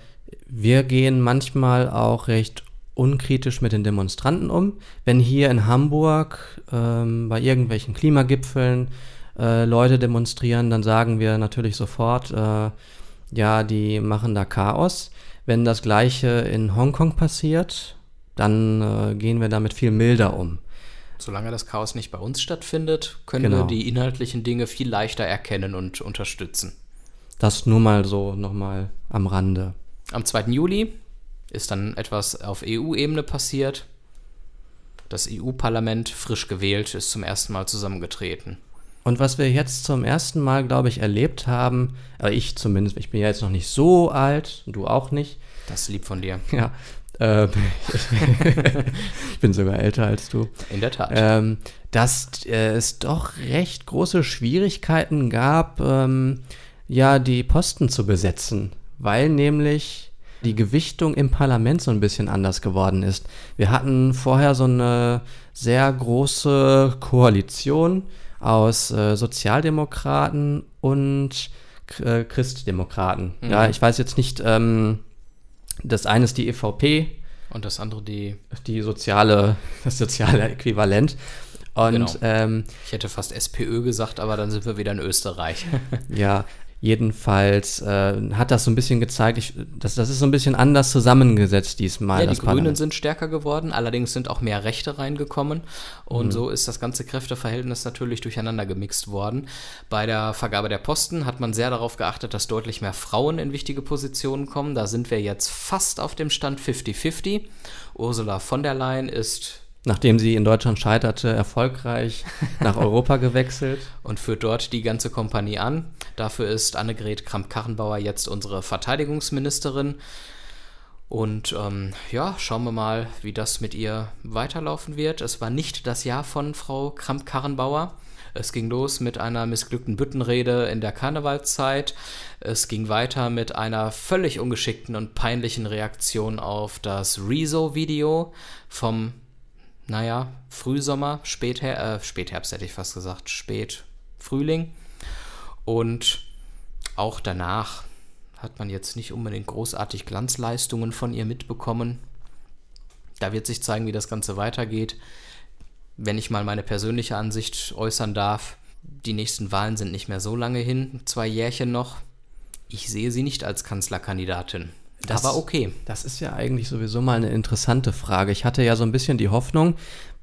wir gehen manchmal auch recht unkritisch mit den Demonstranten um. Wenn hier in Hamburg ähm, bei irgendwelchen Klimagipfeln äh, Leute demonstrieren, dann sagen wir natürlich sofort, äh, ja, die machen da Chaos. Wenn das gleiche in Hongkong passiert, dann äh, gehen wir damit viel milder um. Solange das Chaos nicht bei uns stattfindet, können genau. wir die inhaltlichen Dinge viel leichter erkennen und unterstützen. Das nur mal so nochmal am Rande. Am 2. Juli ist dann etwas auf EU-Ebene passiert. Das EU-Parlament, frisch gewählt, ist zum ersten Mal zusammengetreten. Und was wir jetzt zum ersten Mal, glaube ich, erlebt haben, äh, ich zumindest, ich bin ja jetzt noch nicht so alt, du auch nicht. Das ist lieb von dir. Ja, ähm, [laughs] ich bin sogar älter als du. In der Tat. Ähm, dass äh, es doch recht große Schwierigkeiten gab, ähm, ja, die Posten zu besetzen, weil nämlich die Gewichtung im Parlament so ein bisschen anders geworden ist. Wir hatten vorher so eine sehr große Koalition aus äh, Sozialdemokraten und äh, Christdemokraten. Mhm. Ja, ich weiß jetzt nicht, ähm, das eine ist die EVP. Und das andere die. Die soziale, das soziale Äquivalent. Und, genau. ähm, ich hätte fast SPÖ gesagt, aber dann sind wir wieder in Österreich. ja, Jedenfalls äh, hat das so ein bisschen gezeigt, ich, das, das ist so ein bisschen anders zusammengesetzt diesmal. Ja, die Grünen Parlament. sind stärker geworden, allerdings sind auch mehr Rechte reingekommen und mhm. so ist das ganze Kräfteverhältnis natürlich durcheinander gemixt worden. Bei der Vergabe der Posten hat man sehr darauf geachtet, dass deutlich mehr Frauen in wichtige Positionen kommen. Da sind wir jetzt fast auf dem Stand 50-50. Ursula von der Leyen ist nachdem sie in Deutschland scheiterte, erfolgreich nach [laughs] Europa gewechselt. Und führt dort die ganze Kompanie an. Dafür ist Annegret Kramp-Karrenbauer jetzt unsere Verteidigungsministerin. Und ähm, ja, schauen wir mal, wie das mit ihr weiterlaufen wird. Es war nicht das Jahr von Frau Kramp-Karrenbauer. Es ging los mit einer missglückten Büttenrede in der Karnevalszeit. Es ging weiter mit einer völlig ungeschickten und peinlichen Reaktion auf das Rezo-Video vom naja, Frühsommer, Späther äh, Spätherbst hätte ich fast gesagt, Spätfrühling. Und auch danach hat man jetzt nicht unbedingt großartig Glanzleistungen von ihr mitbekommen. Da wird sich zeigen, wie das Ganze weitergeht. Wenn ich mal meine persönliche Ansicht äußern darf, die nächsten Wahlen sind nicht mehr so lange hin, zwei Jährchen noch. Ich sehe sie nicht als Kanzlerkandidatin. Das war okay. Das ist ja eigentlich sowieso mal eine interessante Frage. Ich hatte ja so ein bisschen die Hoffnung,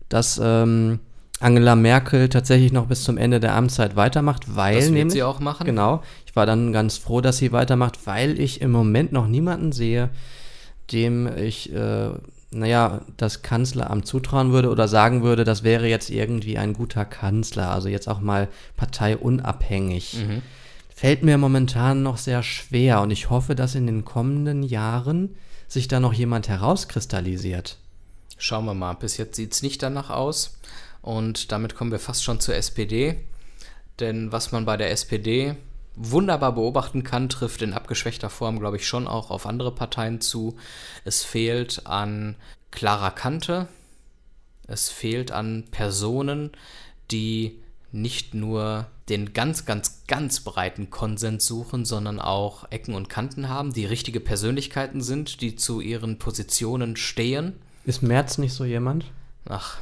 dass ähm, Angela Merkel tatsächlich noch bis zum Ende der Amtszeit weitermacht, weil das wird nämlich, sie auch machen. Genau. Ich war dann ganz froh, dass sie weitermacht, weil ich im Moment noch niemanden sehe, dem ich, äh, naja, das Kanzleramt zutrauen würde oder sagen würde, das wäre jetzt irgendwie ein guter Kanzler. Also jetzt auch mal parteiunabhängig. Mhm fällt mir momentan noch sehr schwer und ich hoffe, dass in den kommenden Jahren sich da noch jemand herauskristallisiert. Schauen wir mal, bis jetzt sieht es nicht danach aus und damit kommen wir fast schon zur SPD, denn was man bei der SPD wunderbar beobachten kann, trifft in abgeschwächter Form, glaube ich, schon auch auf andere Parteien zu. Es fehlt an klarer Kante. Es fehlt an Personen, die nicht nur den ganz, ganz, ganz breiten Konsens suchen, sondern auch Ecken und Kanten haben, die richtige Persönlichkeiten sind, die zu ihren Positionen stehen. Ist Merz nicht so jemand? Ach,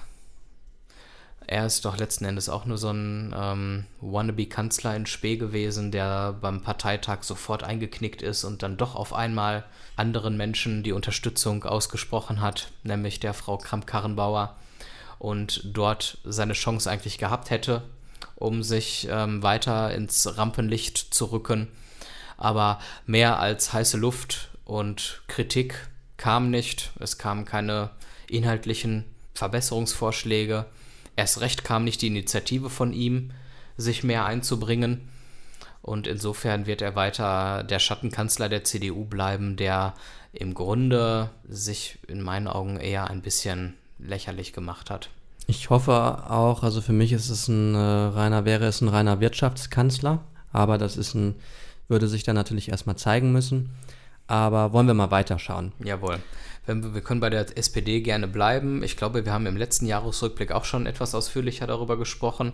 er ist doch letzten Endes auch nur so ein ähm, Wannabe-Kanzler in Spee gewesen, der beim Parteitag sofort eingeknickt ist und dann doch auf einmal anderen Menschen die Unterstützung ausgesprochen hat, nämlich der Frau Kramp-Karrenbauer und dort seine Chance eigentlich gehabt hätte, um sich ähm, weiter ins Rampenlicht zu rücken. Aber mehr als heiße Luft und Kritik kam nicht. Es kamen keine inhaltlichen Verbesserungsvorschläge. Erst recht kam nicht die Initiative von ihm, sich mehr einzubringen. Und insofern wird er weiter der Schattenkanzler der CDU bleiben, der im Grunde sich in meinen Augen eher ein bisschen lächerlich gemacht hat. Ich hoffe auch, also für mich ist es ein äh, reiner, wäre es ein reiner Wirtschaftskanzler, aber das ist ein, würde sich dann natürlich erstmal zeigen müssen. Aber wollen wir mal weiterschauen. Jawohl. Wenn wir, können bei der SPD gerne bleiben. Ich glaube, wir haben im letzten Jahresrückblick auch schon etwas ausführlicher darüber gesprochen.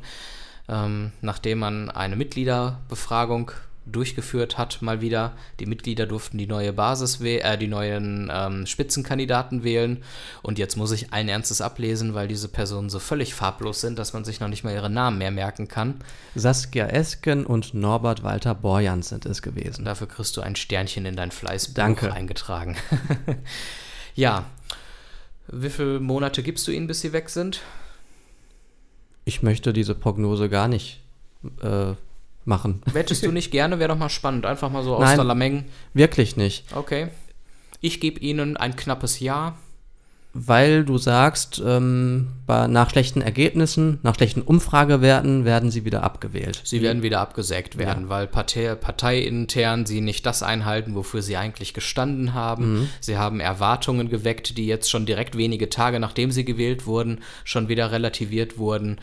Ähm, nachdem man eine Mitgliederbefragung durchgeführt hat, mal wieder. Die Mitglieder durften die neue Basis äh, die neuen ähm, Spitzenkandidaten wählen. Und jetzt muss ich allen Ernstes ablesen, weil diese Personen so völlig farblos sind, dass man sich noch nicht mal ihre Namen mehr merken kann. Saskia Esken und Norbert Walter Borjans sind es gewesen. Dafür kriegst du ein Sternchen in dein Fleißbuch Danke. eingetragen. [laughs] ja. Wie viele Monate gibst du ihnen, bis sie weg sind? Ich möchte diese Prognose gar nicht äh, machen. [laughs] Wettest du nicht gerne? Wäre doch mal spannend. Einfach mal so aus Nein. der Lameng. Wirklich nicht. Okay. Ich gebe ihnen ein knappes Ja. Weil du sagst, ähm, bei, nach schlechten Ergebnissen, nach schlechten Umfragewerten werden sie wieder abgewählt. Sie werden wieder abgesägt werden, weil Partei, parteiintern sie nicht das einhalten, wofür sie eigentlich gestanden haben. Sie haben Erwartungen geweckt, die jetzt schon direkt wenige Tage nachdem sie gewählt wurden, schon wieder relativiert wurden.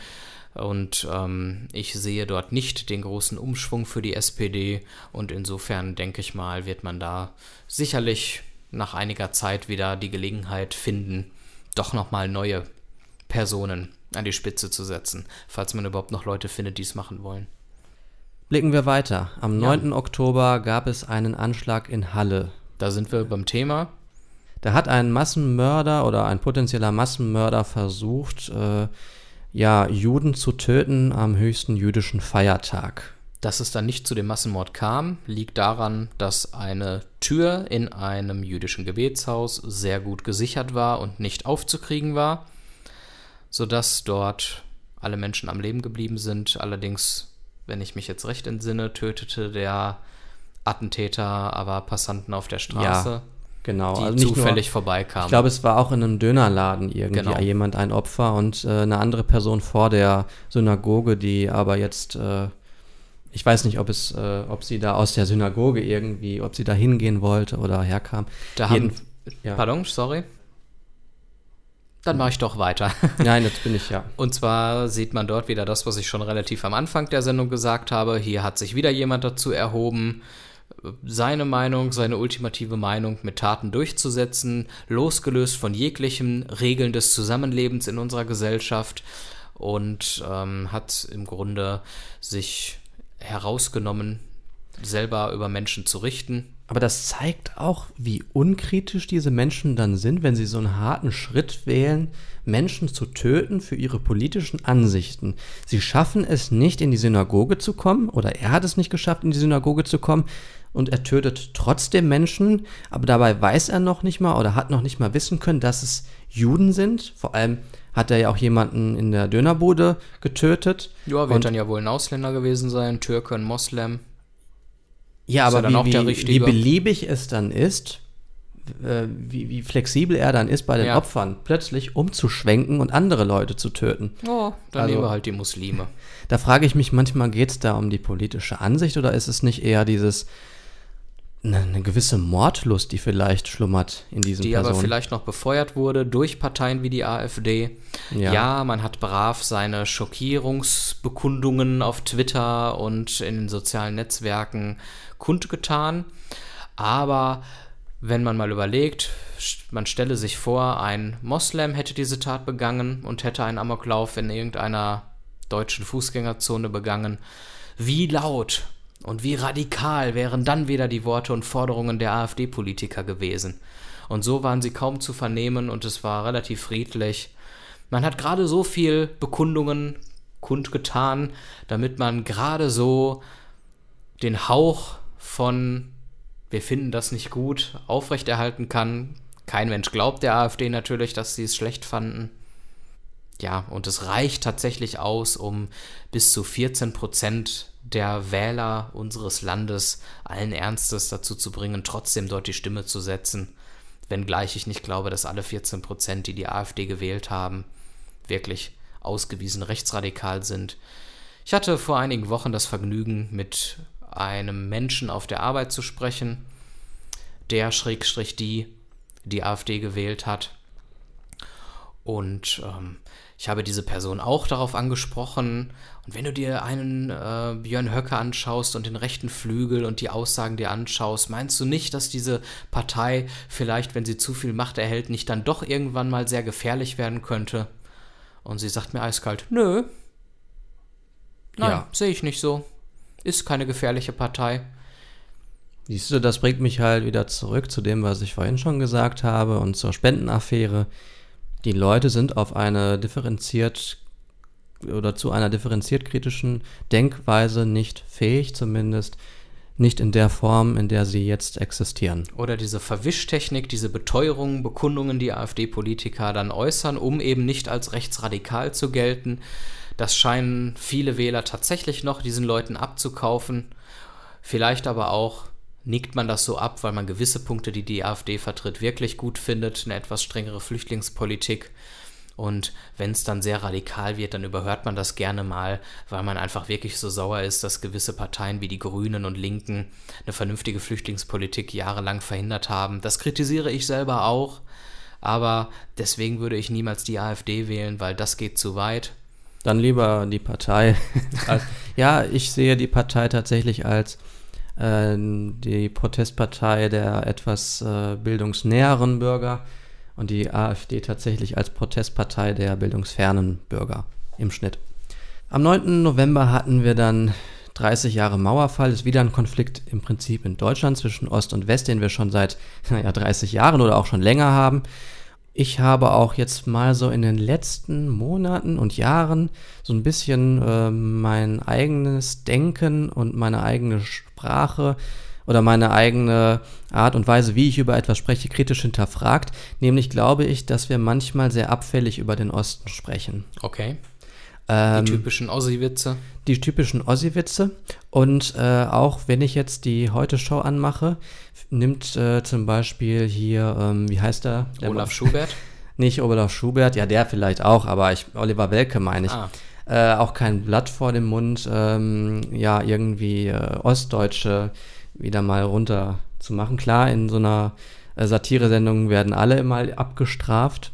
Und ähm, ich sehe dort nicht den großen Umschwung für die SPD. Und insofern denke ich mal, wird man da sicherlich nach einiger Zeit wieder die Gelegenheit finden, doch nochmal neue Personen an die Spitze zu setzen, falls man überhaupt noch Leute findet, die es machen wollen. Blicken wir weiter. Am Ja. 9. Oktober gab es einen Anschlag in Halle. Da sind wir beim Thema. Da hat ein Massenmörder oder ein potenzieller Massenmörder versucht, äh, ja, Juden zu töten am höchsten jüdischen Feiertag. Dass es dann nicht zu dem Massenmord kam, liegt daran, dass eine Tür in einem jüdischen Gebetshaus sehr gut gesichert war und nicht aufzukriegen war, sodass dort alle Menschen am Leben geblieben sind. Allerdings, wenn ich mich jetzt recht entsinne, tötete der Attentäter aber Passanten auf der Straße, Genau. die also nicht zufällig Nur, vorbeikamen. ich glaube, es war auch in einem Dönerladen irgendwie Genau. jemand ein Opfer und äh, eine andere Person vor der Synagoge, die aber jetzt, äh, ich weiß nicht, ob es, äh, ob sie da aus der Synagoge irgendwie, ob sie da hingehen wollte oder herkam. da haben, Jeden- ja. Pardon, sorry. Dann mache ich doch weiter. [laughs] Nein, jetzt bin ich ja. Und zwar sieht man dort wieder das, was ich schon relativ am Anfang der Sendung gesagt habe. Hier hat sich wieder jemand dazu erhoben, seine Meinung, seine ultimative Meinung mit Taten durchzusetzen, losgelöst von jeglichen Regeln des Zusammenlebens in unserer Gesellschaft und ähm, hat im Grunde sich herausgenommen, selber über Menschen zu richten. Aber das zeigt auch, wie unkritisch diese Menschen dann sind, wenn sie so einen harten Schritt wählen, Menschen zu töten für ihre politischen Ansichten. Sie schaffen es nicht, in die Synagoge zu kommen, oder er hat es nicht geschafft, in die Synagoge zu kommen, und er tötet trotzdem Menschen, aber dabei weiß er noch nicht mal oder hat noch nicht mal wissen können, dass es Juden sind. Vor allem hat er ja auch jemanden in der Dönerbude getötet. Ja, wird Und- dann ja wohl ein Ausländer gewesen sein, Türke, ein Moslem. Ja, aber er wie, der wie, wie beliebig es dann ist, äh, wie, wie flexibel er dann ist bei den Ja. Opfern, plötzlich umzuschwenken und andere Leute zu töten. Oh, dann Also- nehmen wir halt die Muslime. [laughs] Da frage ich mich manchmal, geht es da um die politische Ansicht oder ist es nicht eher dieses eine, eine gewisse Mordlust, die vielleicht schlummert in diesen die Personen. aber vielleicht noch befeuert wurde durch Parteien wie die AfD. Ja. Ja. man hat brav seine Schockierungsbekundungen auf Twitter und in den sozialen Netzwerken kundgetan. Aber wenn man mal überlegt, man stelle sich vor, ein Moslem hätte diese Tat begangen und hätte einen Amoklauf in irgendeiner deutschen Fußgängerzone begangen, wie laut und wie radikal wären dann wieder die Worte und Forderungen der AfD-Politiker gewesen. Und so waren sie kaum zu vernehmen und es war relativ friedlich. Man hat gerade so viel Bekundungen kundgetan, damit man gerade so den Hauch von wir finden das nicht gut aufrechterhalten kann. Kein Mensch glaubt der AfD natürlich, dass sie es schlecht fanden. Ja, und es reicht tatsächlich aus, um bis zu 14 Prozent der Wähler unseres Landes allen Ernstes dazu zu bringen, trotzdem dort die Stimme zu setzen. Wenngleich ich nicht glaube, dass alle 14 Prozent, die die AfD gewählt haben, wirklich ausgewiesen rechtsradikal sind. Ich hatte vor einigen Wochen das Vergnügen, mit einem Menschen auf der Arbeit zu sprechen, der Schrägstrich die die AfD gewählt hat. Und ähm, ich habe diese Person auch darauf angesprochen. Und wenn du dir einen äh, Björn Höcke anschaust und den rechten Flügel und die Aussagen dir anschaust, meinst du nicht, dass diese Partei vielleicht, wenn sie zu viel Macht erhält, nicht dann doch irgendwann mal sehr gefährlich werden könnte? Und sie sagt mir eiskalt, nö. Nein, Ja. sehe ich nicht so. Ist keine gefährliche Partei. Siehst du, das bringt mich halt wieder zurück zu dem, was ich vorhin schon gesagt habe und zur Spendenaffäre. Die Leute sind auf eine differenziert oder zu einer differenziert kritischen Denkweise nicht fähig, zumindest nicht in der Form, in der sie jetzt existieren. Oder diese Verwischtechnik, diese Beteuerungen, Bekundungen, die AfD-Politiker dann äußern, um eben nicht als rechtsradikal zu gelten. Das scheinen viele Wähler tatsächlich noch diesen Leuten abzukaufen. Vielleicht aber auch nickt man das so ab, weil man gewisse Punkte, die die AfD vertritt, wirklich gut findet, eine etwas strengere Flüchtlingspolitik. Und wenn es dann sehr radikal wird, dann überhört man das gerne mal, weil man einfach wirklich so sauer ist, dass gewisse Parteien wie die Grünen und Linken eine vernünftige Flüchtlingspolitik jahrelang verhindert haben. Das kritisiere ich selber auch, aber deswegen würde ich niemals die AfD wählen, weil das geht zu weit. Dann lieber die Partei. [laughs] ja, ich sehe die Partei tatsächlich als äh, die Protestpartei der etwas äh, bildungsnäheren Bürger und die AfD tatsächlich als Protestpartei der bildungsfernen Bürger im Schnitt. Am 9. November hatten wir dann 30 Jahre Mauerfall. Das ist wieder ein Konflikt im Prinzip in Deutschland zwischen Ost und West, den wir schon seit naja, 30 Jahren oder auch schon länger haben. Ich habe auch jetzt mal so in den letzten Monaten und Jahren so ein bisschen äh, mein eigenes Denken und meine eigene Sprache oder meine eigene Art und Weise, wie ich über etwas spreche, kritisch hinterfragt. Nämlich glaube ich, dass wir manchmal sehr abfällig über den Osten sprechen. Okay. Ähm, Die typischen Ossi-Witze. die typischen Ossi-Witze. Und äh, auch wenn ich jetzt die Heute-Show anmache, nimmt äh, zum Beispiel hier, ähm, wie heißt der? der Olaf Schubert. [laughs] Nicht Olaf Schubert, ja, der vielleicht auch, aber ich, Oliver Welke meine ich. Ah. Äh, auch kein Blatt vor dem Mund, ähm, ja, irgendwie äh, Ostdeutsche wieder mal runter zu machen. Klar, in so einer äh, Satire-Sendung werden alle immer abgestraft.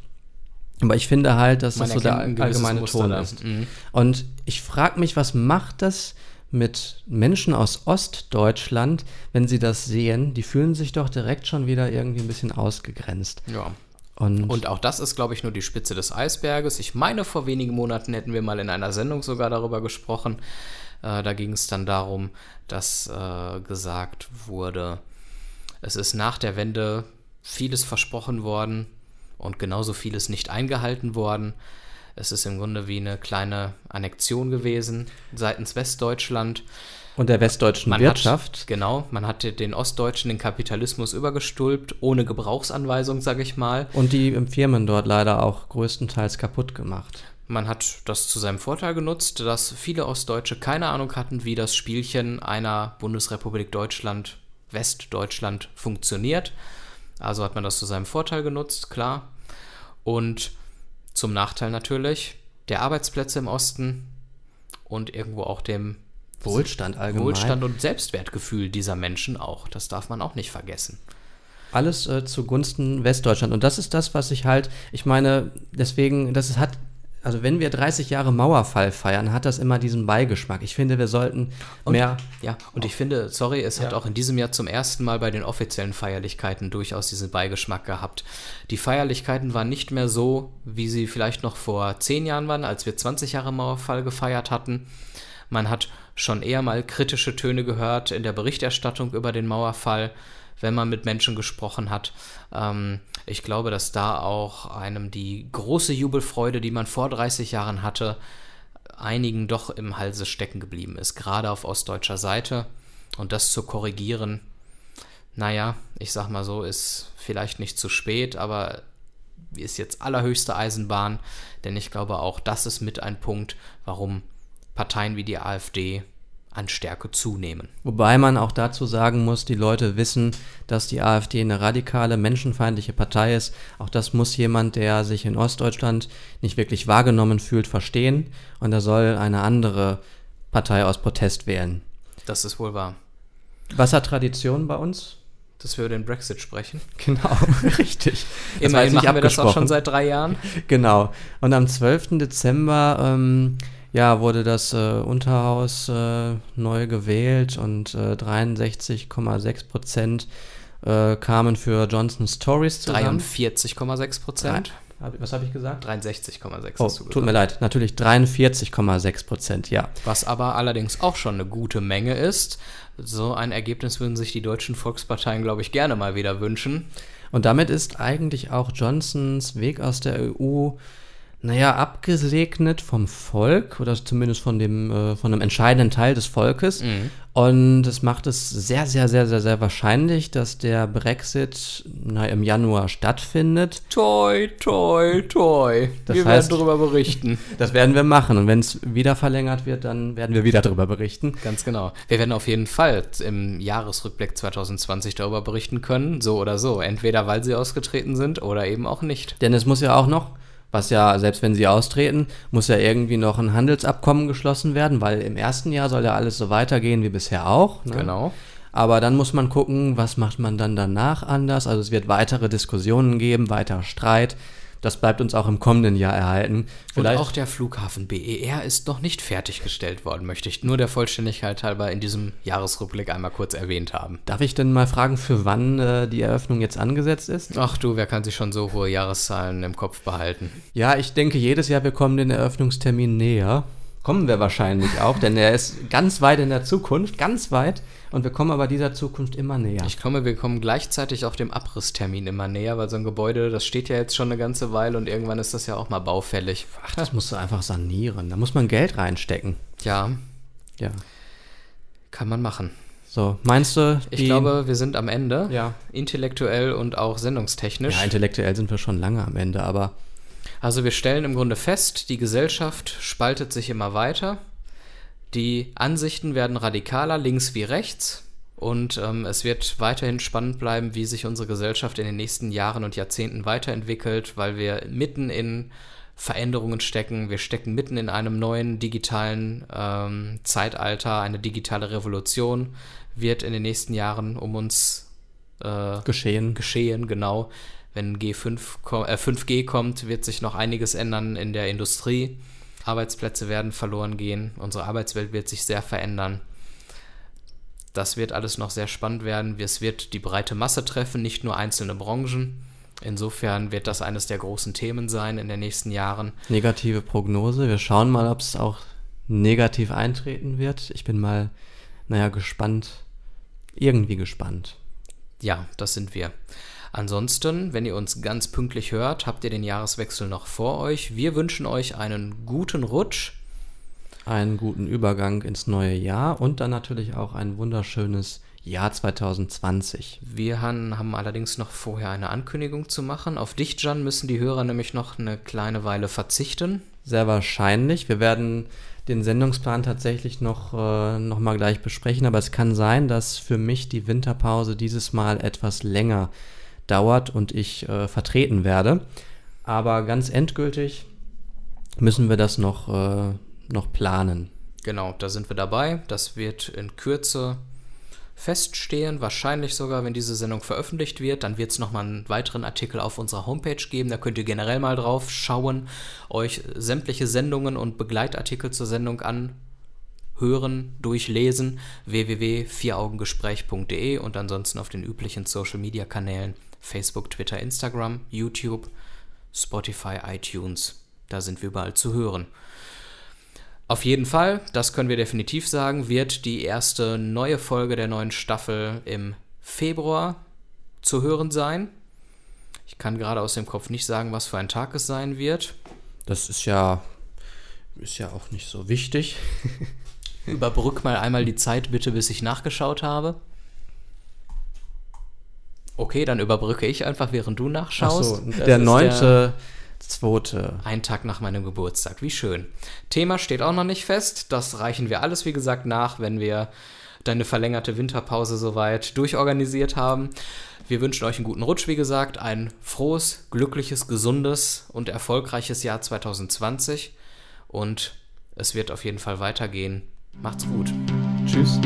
Aber ich finde halt, dass das Man so der allgemeine Ton ist. Mhm. Und ich frage mich, was macht das mit Menschen aus Ostdeutschland, wenn sie das sehen? Die fühlen sich doch direkt schon wieder irgendwie ein bisschen ausgegrenzt. Ja. Und, Und auch das ist, glaube ich, nur die Spitze des Eisberges. Ich meine, vor wenigen Monaten hätten wir mal in einer Sendung sogar darüber gesprochen. Äh, da ging es dann darum, dass äh, gesagt wurde, es ist nach der Wende vieles versprochen worden und genauso vieles nicht eingehalten worden. Es ist im Grunde wie eine kleine Annexion gewesen seitens Westdeutschland. und der westdeutschen Man Wirtschaft. Hat, genau, man hat den Ostdeutschen den Kapitalismus übergestülpt, ohne Gebrauchsanweisung, sage ich mal. Und die Firmen dort leider auch größtenteils kaputt gemacht. Man hat das zu seinem Vorteil genutzt, dass viele Ostdeutsche keine Ahnung hatten, wie das Spielchen einer Bundesrepublik Deutschland, Westdeutschland funktioniert. Also hat man das zu seinem Vorteil genutzt, klar. Und zum Nachteil natürlich der Arbeitsplätze im Osten und irgendwo auch dem Wohlstand allgemein. Wohlstand und Selbstwertgefühl dieser Menschen auch. Das darf man auch nicht vergessen. Alles äh, zugunsten Westdeutschland. Und das ist das, was ich halt, ich meine, deswegen, das hat, also wenn wir 30 Jahre Mauerfall feiern, hat das immer diesen Beigeschmack. Ich finde, wir sollten Und- mehr. Ja, und ich finde, sorry, es hat Ja. auch in diesem Jahr zum ersten Mal bei den offiziellen Feierlichkeiten durchaus diesen Beigeschmack gehabt. Die Feierlichkeiten waren nicht mehr so, wie sie vielleicht noch vor zehn Jahren waren, als wir 20 Jahre Mauerfall gefeiert hatten. Man hat schon eher mal kritische Töne gehört in der Berichterstattung über den Mauerfall, wenn man mit Menschen gesprochen hat. Ähm, ich glaube, dass da auch einem die große Jubelfreude, die man vor 30 Jahren hatte, einigen doch im Halse stecken geblieben ist, gerade auf ostdeutscher Seite. Und das zu korrigieren, naja, ich sag mal so, ist vielleicht nicht zu spät, aber ist jetzt allerhöchste Eisenbahn, denn ich glaube auch, das ist mit ein Punkt, warum Parteien wie die AfD an Stärke zunehmen. Wobei man auch dazu sagen muss, die Leute wissen, dass die AfD eine radikale, menschenfeindliche Partei ist. Auch das muss jemand, der sich in Ostdeutschland nicht wirklich wahrgenommen fühlt, verstehen. Und er soll eine andere Partei aus Protest wählen. Das ist wohl wahr. Was hat Tradition bei uns? Dass wir über den Brexit sprechen. [laughs] Genau, [laughs] richtig. Immerhin machen wir das auch schon seit drei Jahren. Genau. Und am 12. Dezember ähm, ja, wurde das äh, Unterhaus äh, neu gewählt und äh, 63,6 Prozent äh, kamen für Johnson's Tories zusammen. 43,6 Prozent. Was habe ich gesagt? 63,6 Oh, tut mir gesagt. leid. Natürlich 43,6 Prozent, ja. Was aber allerdings auch schon eine gute Menge ist. So ein Ergebnis würden sich die deutschen Volksparteien, glaube ich, gerne mal wieder wünschen. Und damit ist eigentlich auch Johnsons Weg aus der EU, naja, abgesegnet vom Volk oder zumindest von dem, äh, von einem entscheidenden Teil des Volkes. Und es macht es sehr, sehr, sehr, sehr, sehr wahrscheinlich, dass der Brexit na, im Januar stattfindet. Toi, toi, toi. Das wir heißt- werden darüber berichten. [laughs] Das werden wir machen. Und wenn es wieder verlängert wird, dann werden wir wieder darüber berichten. Ganz genau. Wir werden auf jeden Fall im Jahresrückblick 2020 darüber berichten können, so oder so. Entweder weil sie ausgetreten sind oder eben auch nicht. Denn es muss ja auch noch, was ja, selbst wenn sie austreten, muss ja irgendwie noch ein Handelsabkommen geschlossen werden, weil im ersten Jahr soll ja alles so weitergehen wie bisher auch. Ne? Genau. Aber dann muss man gucken, was macht man dann danach anders. Also es wird weitere Diskussionen geben, weiter Streit. Das bleibt uns auch im kommenden Jahr erhalten. Und auch der Flughafen BER ist noch nicht fertiggestellt worden, möchte ich nur der Vollständigkeit halber in diesem Jahresrückblick einmal kurz erwähnt haben. Darf ich denn mal fragen, für wann äh, die Eröffnung jetzt angesetzt ist? Ach du, wer kann sich schon so hohe Jahreszahlen im Kopf behalten? Ja, ich denke, jedes Jahr wir kommen den Eröffnungstermin näher. Kommen wir wahrscheinlich auch, denn er ist ganz weit in der Zukunft, ganz weit. Und wir kommen aber dieser Zukunft immer näher. Ich komme, wir kommen gleichzeitig auch dem Abrisstermin immer näher, weil so ein Gebäude, das steht ja jetzt schon eine ganze Weile und irgendwann ist das ja auch mal baufällig. Ach, das musst du einfach sanieren. Da muss man Geld reinstecken. Ja, Ja. kann man machen. So, meinst du? Ich glaube, wir sind am Ende. Ja. Intellektuell und auch sendungstechnisch. Ja, intellektuell sind wir schon lange am Ende, aber Also wir stellen im Grunde fest, die Gesellschaft spaltet sich immer weiter. Die Ansichten werden radikaler, links wie rechts. Und ähm, es wird weiterhin spannend bleiben, wie sich unsere Gesellschaft in den nächsten Jahren und Jahrzehnten weiterentwickelt, weil wir mitten in Veränderungen stecken. Wir stecken mitten in einem neuen digitalen ähm, Zeitalter. Eine digitale Revolution wird in den nächsten Jahren um uns äh, geschehen. geschehen, genau. Wenn G5, ko- äh, 5G kommt, wird sich noch einiges ändern in der Industrie. Arbeitsplätze werden verloren gehen. Unsere Arbeitswelt wird sich sehr verändern. Das wird alles noch sehr spannend werden. Es wird die breite Masse treffen, nicht nur einzelne Branchen. Insofern wird das eines der großen Themen sein in den nächsten Jahren. Negative Prognose. Wir schauen mal, ob es auch negativ eintreten wird. Ich bin mal, naja, gespannt. Irgendwie gespannt. Ja, das sind wir. Ansonsten, wenn ihr uns ganz pünktlich hört, habt ihr den Jahreswechsel noch vor euch. Wir wünschen euch einen guten Rutsch. Einen guten Übergang ins neue Jahr und dann natürlich auch ein wunderschönes Jahr 2020. Wir haben allerdings noch vorher eine Ankündigung zu machen. Auf dich, Jan, müssen die Hörer nämlich noch eine kleine Weile verzichten. Sehr wahrscheinlich. Wir werden den Sendungsplan tatsächlich noch, äh, noch mal gleich besprechen, aber es kann sein, dass für mich die Winterpause dieses Mal etwas länger dauert und ich äh, vertreten werde. Aber ganz endgültig müssen wir das noch, äh, noch planen. Genau, da sind wir dabei. Das wird in Kürze feststehen. Wahrscheinlich sogar, wenn diese Sendung veröffentlicht wird. Dann wird es nochmal einen weiteren Artikel auf unserer Homepage geben. Da könnt ihr generell mal drauf schauen, euch sämtliche Sendungen und Begleitartikel zur Sendung anhören, durchlesen. www.vieraugengespräch.de und ansonsten auf den üblichen Social Media Kanälen Facebook, Twitter, Instagram, YouTube, Spotify, iTunes. Da sind wir überall zu hören. Auf jeden Fall, das können wir definitiv sagen, wird die erste neue Folge der neuen Staffel im Februar zu hören sein. Ich kann gerade aus dem Kopf nicht sagen, was für ein Tag es sein wird. Das ist ja, ist ja auch nicht so wichtig. [laughs] Überbrück mal einmal die Zeit bitte, bis ich nachgeschaut habe. Okay, dann überbrücke ich einfach, während du nachschaust. Ach so, der neunte Zweite. Ein Tag nach meinem Geburtstag. Wie schön. Thema steht auch noch nicht fest. Das reichen wir alles, wie gesagt, nach, wenn wir deine verlängerte Winterpause soweit durchorganisiert haben. Wir wünschen euch einen guten Rutsch, wie gesagt, ein frohes, glückliches, gesundes und erfolgreiches Jahr 2020. Und es wird auf jeden Fall weitergehen. Macht's gut. Tschüss.